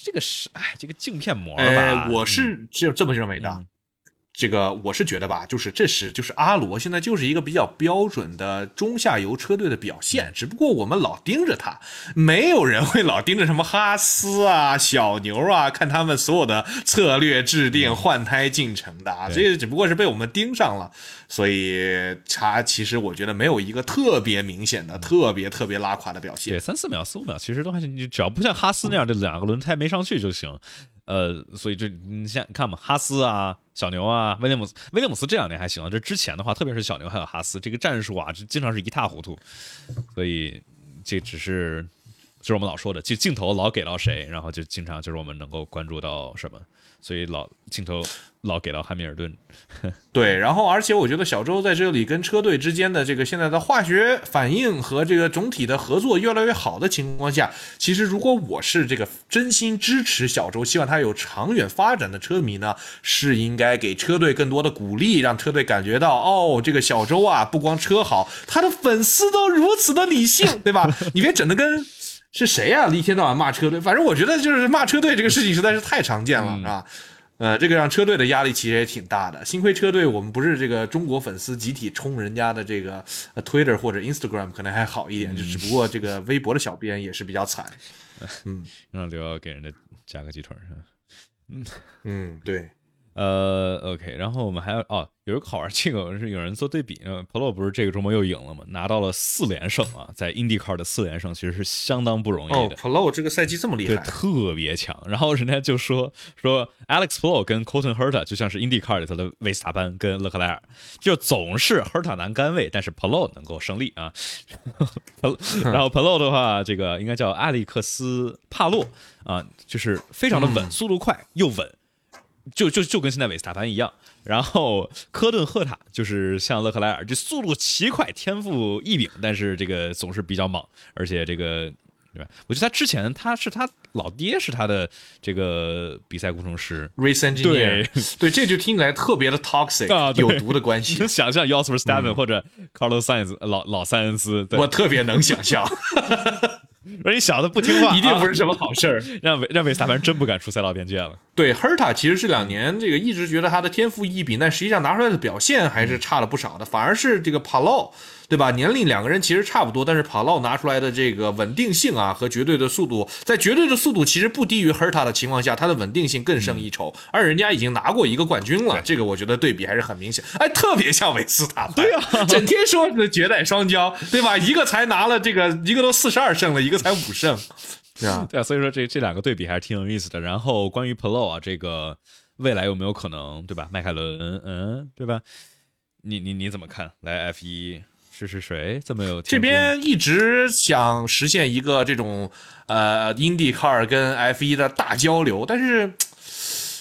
这个是哎，这个镜片膜吧，我是只有这么认为的。这个我是觉得吧，就是这是就是阿罗现在就是一个比较标准的中下游车队的表现，只不过我们老盯着他，没有人会老盯着什么哈斯啊、小牛啊，看他们所有的策略制定、换胎进程的啊，这个只不过是被我们盯上了，所以他其实我觉得没有一个特别明显的、特别特别拉垮的表现。对，三四秒、四五秒，其实都还行，你只要不像哈斯那样，这两个轮胎没上去就行。呃，所以这你先看嘛，哈斯啊，小牛啊，威廉姆斯，威廉姆斯这两年还行，这之前的话，特别是小牛还有哈斯，这个战术啊，就经常是一塌糊涂。所以这只是就是我们老说的，就镜头老给到谁，然后就经常就是我们能够关注到什么。所以老镜头老给到汉密尔顿。对，然后而且我觉得小周在这里跟车队之间的这个现在的化学反应和这个总体的合作越来越好的情况下，其实如果我是这个真心支持小周，希望他有长远发展的车迷呢，是应该给车队更多的鼓励，让车队感觉到哦，这个小周啊，不光车好，他的粉丝都如此的理性，对吧？你别整的跟是谁呀、一天到晚骂车队，反正我觉得就是骂车队这个事情实在是太常见了，是吧？呃，这个让车队的压力其实也挺大的。幸亏车队我们不是这个中国粉丝集体冲人家的这个呃 Twitter 或者 Instagram 可能还好一点，就只不过这个微博的小编也是比较惨。嗯让刘耀给人家加个鸡腿儿是吧？嗯，对，呃，OK，然后我们还有哦，有一个好玩，这个是有人做对比，呃，Polo 不是这个周末又赢了吗？拿到了四连胜啊，在 IndyCar 的四连胜其实是相当不容易哦的。，Pro 这个赛季这么厉对，害，特别强。然后人家就说说 Alex Polo 跟 Colton Herta 就像是 IndyCar 里头的维斯塔潘跟勒克莱尔，就总是 Herta 难甘位，但是 Polo 能够胜利啊。然后 Polo 的话，这个应该叫艾利克斯帕洛啊，就是非常的稳，速度快又稳，就就就跟现在韦斯塔潘一样。然后科顿赫塔就是像勒克莱尔，这速度奇快，天赋异禀，但是这个总是比较莽，而且这个对吧？我觉得他之前他是他老爹是他的这个比赛工程师，race engineer，对，这就听起来特别的 toxic，、啊有毒的关系能，想象 Yosper Stamen、或者 Carlos Sainz 老老塞恩斯，对，我特别能想象，而你小子不听话，一定不啊是什么好事儿。让韦让维斯塔潘真不敢出赛道边界了。对，Herta 其实这两年这个一直觉得他的天赋异禀，但实际上拿出来的表现还是差了不少的。反而是这个 Palo，对吧？年龄两个人其实差不多，但是 Palo 拿出来的这个稳定性啊和绝对的速度，在绝对的速度其实不低于 Herta 的情况下，他的稳定性更胜一筹。而人家已经拿过一个冠军了，这个我觉得对比还是很明显。哎，特别像韦斯塔潘，对啊，整天说是绝代双骄，对吧？一个才拿了这个，一个都四十二胜了，一个才五胜，对啊？对啊，所以说这这两个对比还是挺有意思的。然后关于 Polo 啊，这个未来有没有可能，对吧？迈凯伦，嗯，对吧？你你你怎么看？来 F 一试试谁？这么有这边一直想实现一个这种呃 IndyCar 跟 F1 的大交流，但是。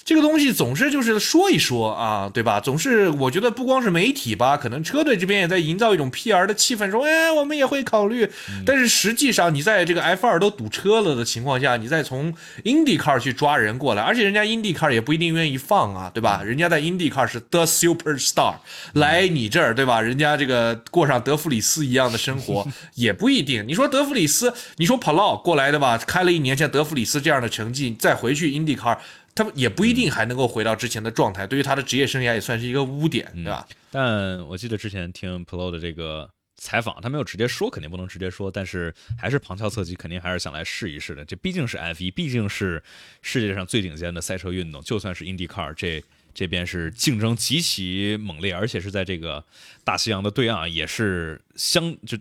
这个东西总是就是说一说啊，对吧？总是我觉得不光是媒体吧，可能车队这边也在营造一种 PR 的气氛，说哎，我们也会考虑。但是实际上，你在这个 F2 都堵车了的情况下，你再从 IndyCar 去抓人过来，而且人家 IndyCar 也不一定愿意放啊，对吧？人家在 IndyCar 是 The Superstar，来你这儿，对吧？人家这个过上德弗里斯一样的生活 也不一定。你说德弗里斯，你说 Palo 过来的吧，开了一年像德弗里斯这样的成绩，再回去 IndyCar。他也不一定还能够回到之前的状态，对于他的职业生涯也算是一个污点，对吧？但我记得之前听 Polo 的这个采访，他没有直接说，肯定不能直接说，但是还是旁敲侧击，肯定还是想来试一试的。这毕竟是 F 一，毕竟是世界上最顶尖的赛车运动，就算是 IndyCar 这。这边是竞争极其猛烈，而且是在这个大西洋的对岸，也是相就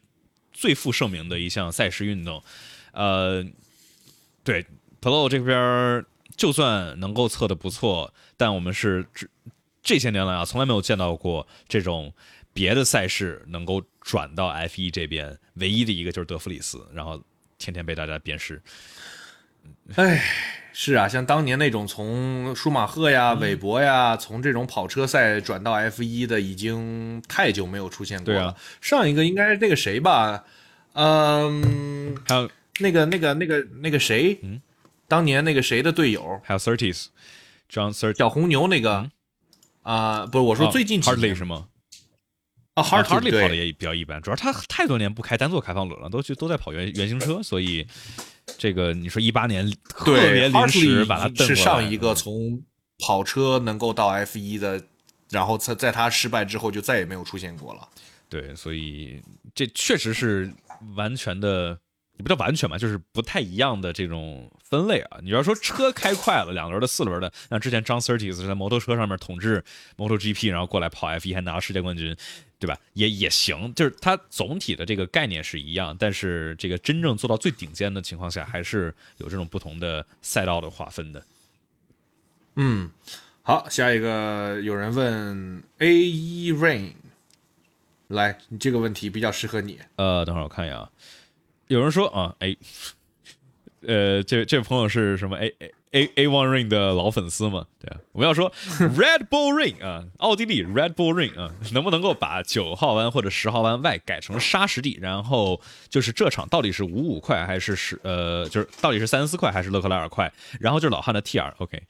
最负盛名的一项赛事运动。呃，对 Polo 这边就算能够测的不错，但我们是这这些年来啊，从来没有见到过这种别的赛事能够转到 F 一这边，唯一的一个就是德弗里斯，然后天天被大家鞭尸。哎，是啊，像当年那种从舒马赫呀、韦伯呀，从这种跑车赛转到 F 一的，已经太久没有出现过了。对啊上一个应该是那个谁吧？嗯，还有那个、那个、那个、那个谁？嗯，当年那个谁的队友，还有 Thirties，John Thirty 小红牛那个啊、不是，我说最近几嗯 Hardley 年是吗？啊啊 Hartley 对，跑的也比较一般，主要他太多年不开单座开放轮了，都去都在跑原原型车，所以这个你说一八年特别临时把他蹬过来是上一个从跑车能够到 F 一的，然后在在他失败之后就再也没有出现过了。对，所以这确实是完全的，也不叫完全吧，就是不太一样的这种分类啊。你要说车开快了，两轮的、四轮的，像之前张 Surtees 是在摩托车上面统治 MotoGP，然后过来跑 F1 还拿到世界冠军，对吧？也也行，就是它总体的这个概念是一样，但是这个真正做到最顶尖的情况下，还是有这种不同的赛道的划分的。嗯，好，下一个有人问 A E Rain，来，你这个问题比较适合你。呃，等会儿我看一眼啊，有人说啊，哎，呃，这这位朋友是什么？A A A A One Ring 的老粉丝嘛，对啊，我们要说 Red Bull Ring 啊，奥地利 Red Bull Ring 啊，能不能够把九号弯或者十号弯外改成沙石地？然后就是这场到底是五五快还是十呃，就是到底是三四快还是勒克莱尔快？然后就是老汉的 T R，OK，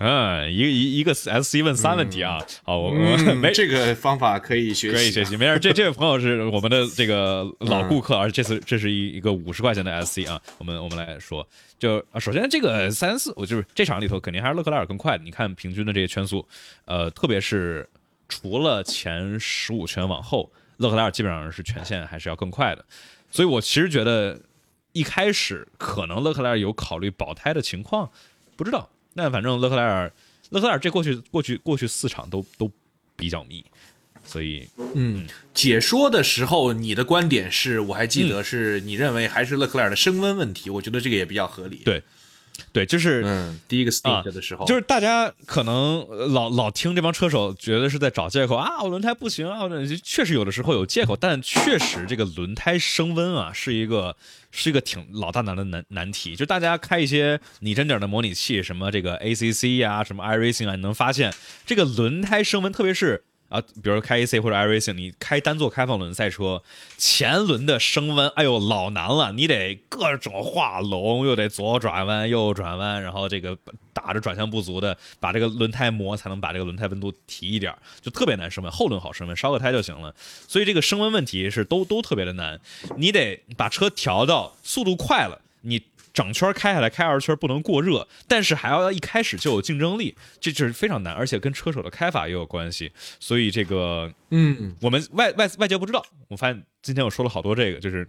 嗯，一个一一个 S C 问三问题啊，好，我我 没这个方法可以学习，可以学习，没事。这这位朋友是我们的这个老顾客，而这次这是一一个五十块钱的 S C 啊，我们我们来说，就啊，首先这个三四，我就是这场里头肯定还是勒克莱尔更快的。你看平均的这些圈速，呃，特别是除了前十五圈往后，勒克莱尔基本上是全线还是要更快的。所以我其实觉得一开始可能勒克莱尔有考虑保胎的情况，不知道。那反正勒克莱尔，勒克莱尔这过去过去过去四场都都比较密，所以嗯，解说的时候你的观点是我还记得是你认为还是勒克莱尔的升温问题，我觉得这个也比较合理。对。对，就是嗯，第一个 stage 的时候，就是大家可能老老听这帮车手觉得是在找借口啊，我轮胎不行啊，确实有的时候有借口，但确实这个轮胎升温啊是一个是一个挺老大难的难难题。就大家开一些拟真点的模拟器，什么这个 ACC 呀，什么 iRacing 啊，你能发现这个轮胎升温，特别是。啊，比如开 AC 或者 iRacing，你开单座开放轮赛车，前轮的升温，哎呦老难了，你得各种画龙，又得左转弯右转弯，然后这个打着转向不足的，把这个轮胎磨，才能把这个轮胎温度提一点，就特别难升温。后轮好升温，烧个胎就行了。所以这个升温问题是都都特别的难，你得把车调到速度快了，你。整圈开下来，开二圈不能过热，但是还要一开始就有竞争力，这就是非常难，而且跟车手的开法也有关系。所以这个，嗯，我们外外外界不知道。我发现今天我说了好多这个，就是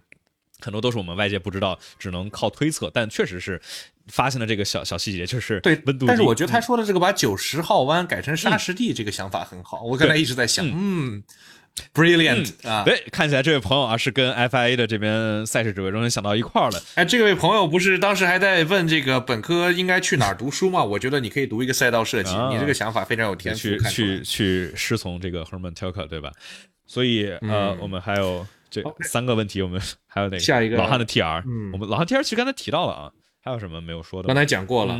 很多都是我们外界不知道，只能靠推测。但确实是发现了这个小小细节，就是对温度。但是我觉得他说的这个把九十号弯改成沙石地这个想法很好，我刚才一直在想，嗯。Brilliant 啊！对，看起来这位朋友啊是跟 FIA 的这边赛事指挥中心想到一块儿了。哎，这位朋友不是当时还在问这个本科应该去哪儿读书吗？我觉得你可以读一个赛道设计，你这个想法非常有天赋。去去去师从这个 Herman Tilke 对吧？所以呃，我们还有这三个问题，我们还有哪个？下一个老汉的 TR，我们老汉 TR 其实刚才提到了啊，还有什么没有说的？刚才讲过了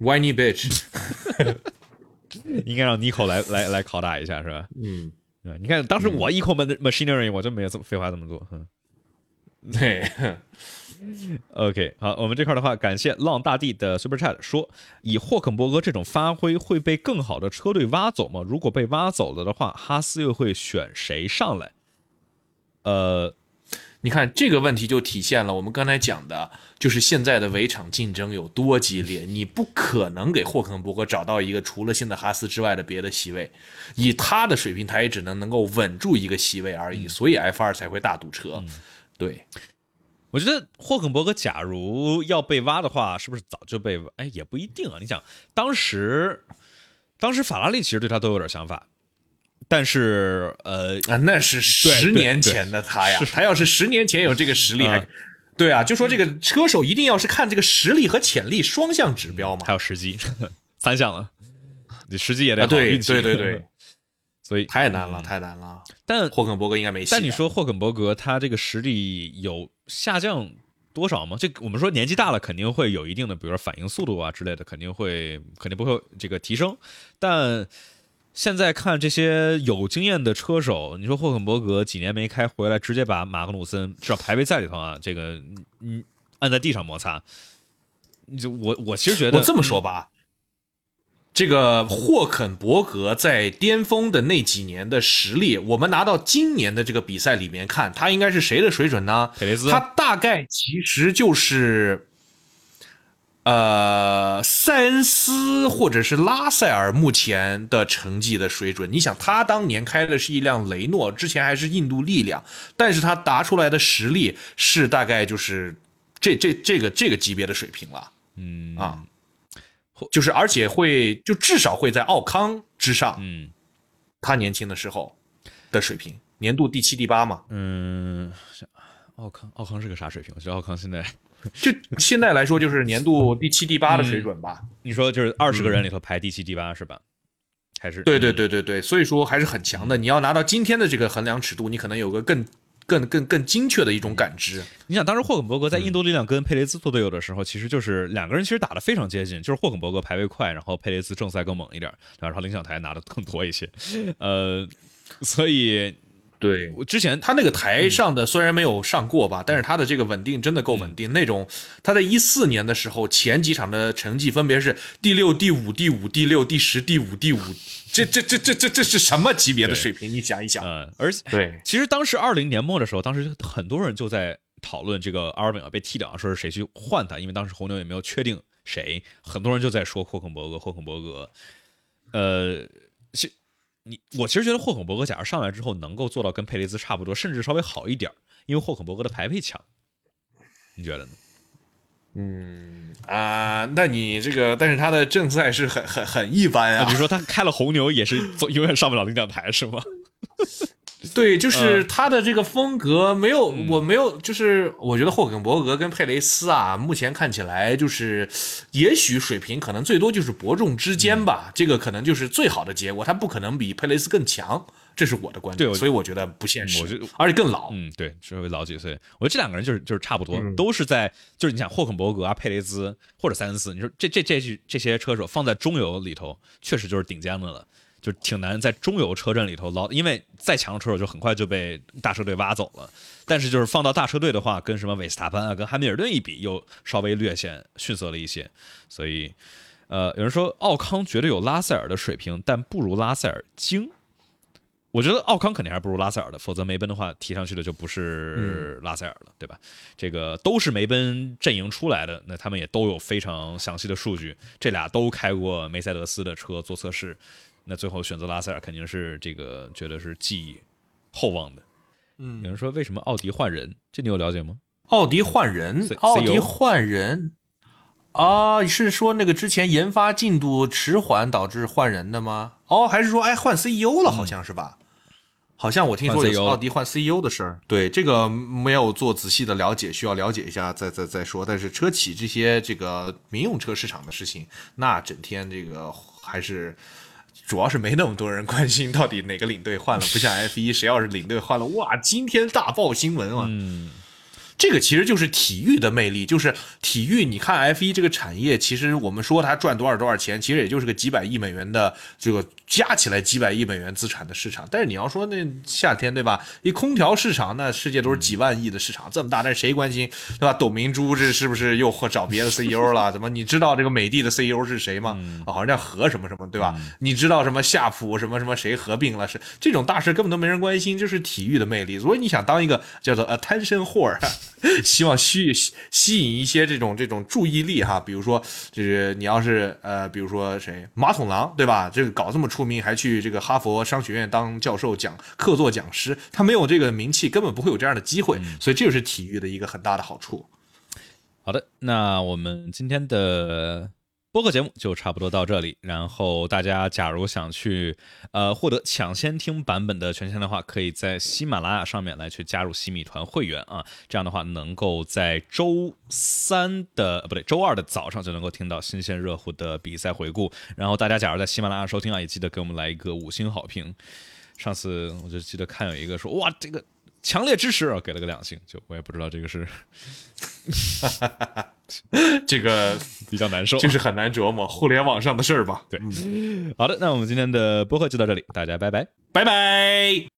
，Whiny bitch，应该让 Nico 来来来拷打一下是吧？嗯。你看，当时我一口 machinery，我就没有这么废话这么多。对，OK，好，我们这块的话，感谢浪大地的 super chat 说，以霍肯伯格这种发挥会被更好的车队挖走吗？如果被挖走了的话，哈斯又会选谁上来？呃。你看这个问题就体现了我们刚才讲的，就是现在的围场竞争有多激烈。你不可能给霍肯伯格找到一个除了现在哈斯之外的别的席位，以他的水平，他也只能能够稳住一个席位而已。所以 F 二才会大堵车。对，我觉得霍肯伯格假如要被挖的话，是不是早就被？哎，也不一定啊。你想，当时，当时法拉利其实对他都有点想法。但是，呃啊，那是十年前的他呀，他要是十年前有这个实力，还对啊，就说这个车手一定要是看这个实力和潜力双向指标嘛，还有时机，三项了，你时机也得好，对对对对，所以太难了，太难了。但霍肯伯格应该没戏。但你说霍肯伯格他这个实力有下降多少吗？这我们说年纪大了肯定会有一定的，比如说反应速度啊之类的，肯定会肯定不会这个提升，但。现在看这些有经验的车手，你说霍肯伯格几年没开回来，直接把马格努森至少排位赛里头啊，这个嗯按在地上摩擦。就我我其实觉得，我这么说吧，这个霍肯伯格在巅峰的那几年的实力，我们拿到今年的这个比赛里面看，他应该是谁的水准呢？佩雷兹，他大概其实就是。呃，塞恩斯或者是拉塞尔目前的成绩的水准，你想他当年开的是一辆雷诺，之前还是印度力量，但是他答出来的实力是大概就是这这这个这个级别的水平了，嗯啊，就是而且会就至少会在奥康之上，嗯，他年轻的时候的水平，年度第七第八嘛，嗯，奥康奥康是个啥水平？我觉得奥康现在。就现在来说，就是年度第七、第八的水准吧。你说就是二十个人里头排第七、第八是吧？还是？对对对对对，所以说还是很强的。你要拿到今天的这个衡量尺度，你可能有个更更更更精确的一种感知。你想，当时霍肯伯格在印度力量跟佩雷兹做队友的时候，其实就是两个人其实打得非常接近，就是霍肯伯格排位快，然后佩雷兹正赛更猛一点，然后领奖台拿的更多一些，呃，所以。对，我之前他那个台上的虽然没有上过吧，但是他的这个稳定真的够稳定。那种他在一四年的时候前几场的成绩分别是第六、第五、第五、第六、第十、第五、第五，这这这这这这是什么级别的水平？你想一想。嗯，而且对，其实当时二零年末的时候，当时很多人就在讨论这个阿尔本要被踢掉，说是谁去换他，因为当时红牛也没有确定谁，很多人就在说霍肯伯格，霍肯伯格，呃，其。你我其实觉得霍肯伯格假如上来之后能够做到跟佩雷兹差不多，甚至稍微好一点因为霍肯伯格的排位强，你觉得呢？嗯啊，那你这个，但是他的正赛是很很很一般啊。比如说他开了红牛也是永远上不了领奖台是吗？对，就是他的这个风格没有，我没有，就是我觉得霍肯伯格跟佩雷斯啊，目前看起来就是，也许水平可能最多就是伯仲之间吧，这个可能就是最好的结果，他不可能比佩雷斯更强，这是我的观点，所以我觉得不现实，而且更老，嗯，对，稍微老几岁，我觉得这两个人就是就是差不多，都是在就是你想霍肯伯格啊、佩雷兹或者塞恩斯，你说这这这这些车手放在中游里头，确实就是顶尖的了。就挺难在中游车阵里头捞，因为再强的车手就很快就被大车队挖走了。但是就是放到大车队的话，跟什么韦斯塔潘啊、跟汉密尔顿一比，又稍微略显逊色了一些。所以，呃，有人说奥康绝对有拉塞尔的水平，但不如拉塞尔精。我觉得奥康肯定还不如拉塞尔的，否则梅奔的话提上去的就不是拉塞尔了，对吧？这个都是梅奔阵营出来的，那他们也都有非常详细的数据，这俩都开过梅赛德斯的车做测试。那最后选择拉塞尔肯定是这个，觉得是寄厚望的。嗯，有人说为什么奥迪换人？这你有了解吗？奥迪换人，奥迪换人啊？是说那个之前研发进度迟缓导致换人的吗？哦，还是说哎换 CEO 了？好像是吧？好像我听说有奥迪换 CEO 的事儿。对，这个没有做仔细的了解，需要了解一下再再再说。但是车企这些这个民用车市场的事情，那整天这个还是。主要是没那么多人关心到底哪个领队换了，不像 F 一，谁要是领队换了，哇，今天大爆新闻啊！这个其实就是体育的魅力，就是体育。你看 F 一这个产业，其实我们说它赚多少多少钱，其实也就是个几百亿美元的这个加起来几百亿美元资产的市场。但是你要说那夏天对吧？一空调市场，那世界都是几万亿的市场，这么大，但是谁关心对吧？董明珠这是不是又找别的 CEO 了？怎么你知道这个美的的 CEO 是谁吗？啊，好像叫何什么什么对吧？你知道什么夏普什么什么谁合并了？是这种大事根本都没人关心，就是体育的魅力。所以你想当一个叫做 attention whore。希望吸吸引一些这种这种注意力哈，比如说就是你要是呃，比如说谁马桶狼对吧？这个搞这么出名，还去这个哈佛商学院当教授讲客座讲师，他没有这个名气，根本不会有这样的机会。所以这就是体育的一个很大的好处。好的，那我们今天的。播客节目就差不多到这里，然后大家假如想去呃获得抢先听版本的权限的话，可以在喜马拉雅上面来去加入西米团会员啊，这样的话能够在周三的不对周二的早上就能够听到新鲜热乎的比赛回顾。然后大家假如在喜马拉雅收听啊，也记得给我们来一个五星好评。上次我就记得看有一个说哇这个。强烈支持，啊给了个两星，就我也不知道这个是，这个比较难受，就是很难琢磨互联网上的事儿吧。对，好的，那我们今天的播客就到这里，大家拜拜，拜拜。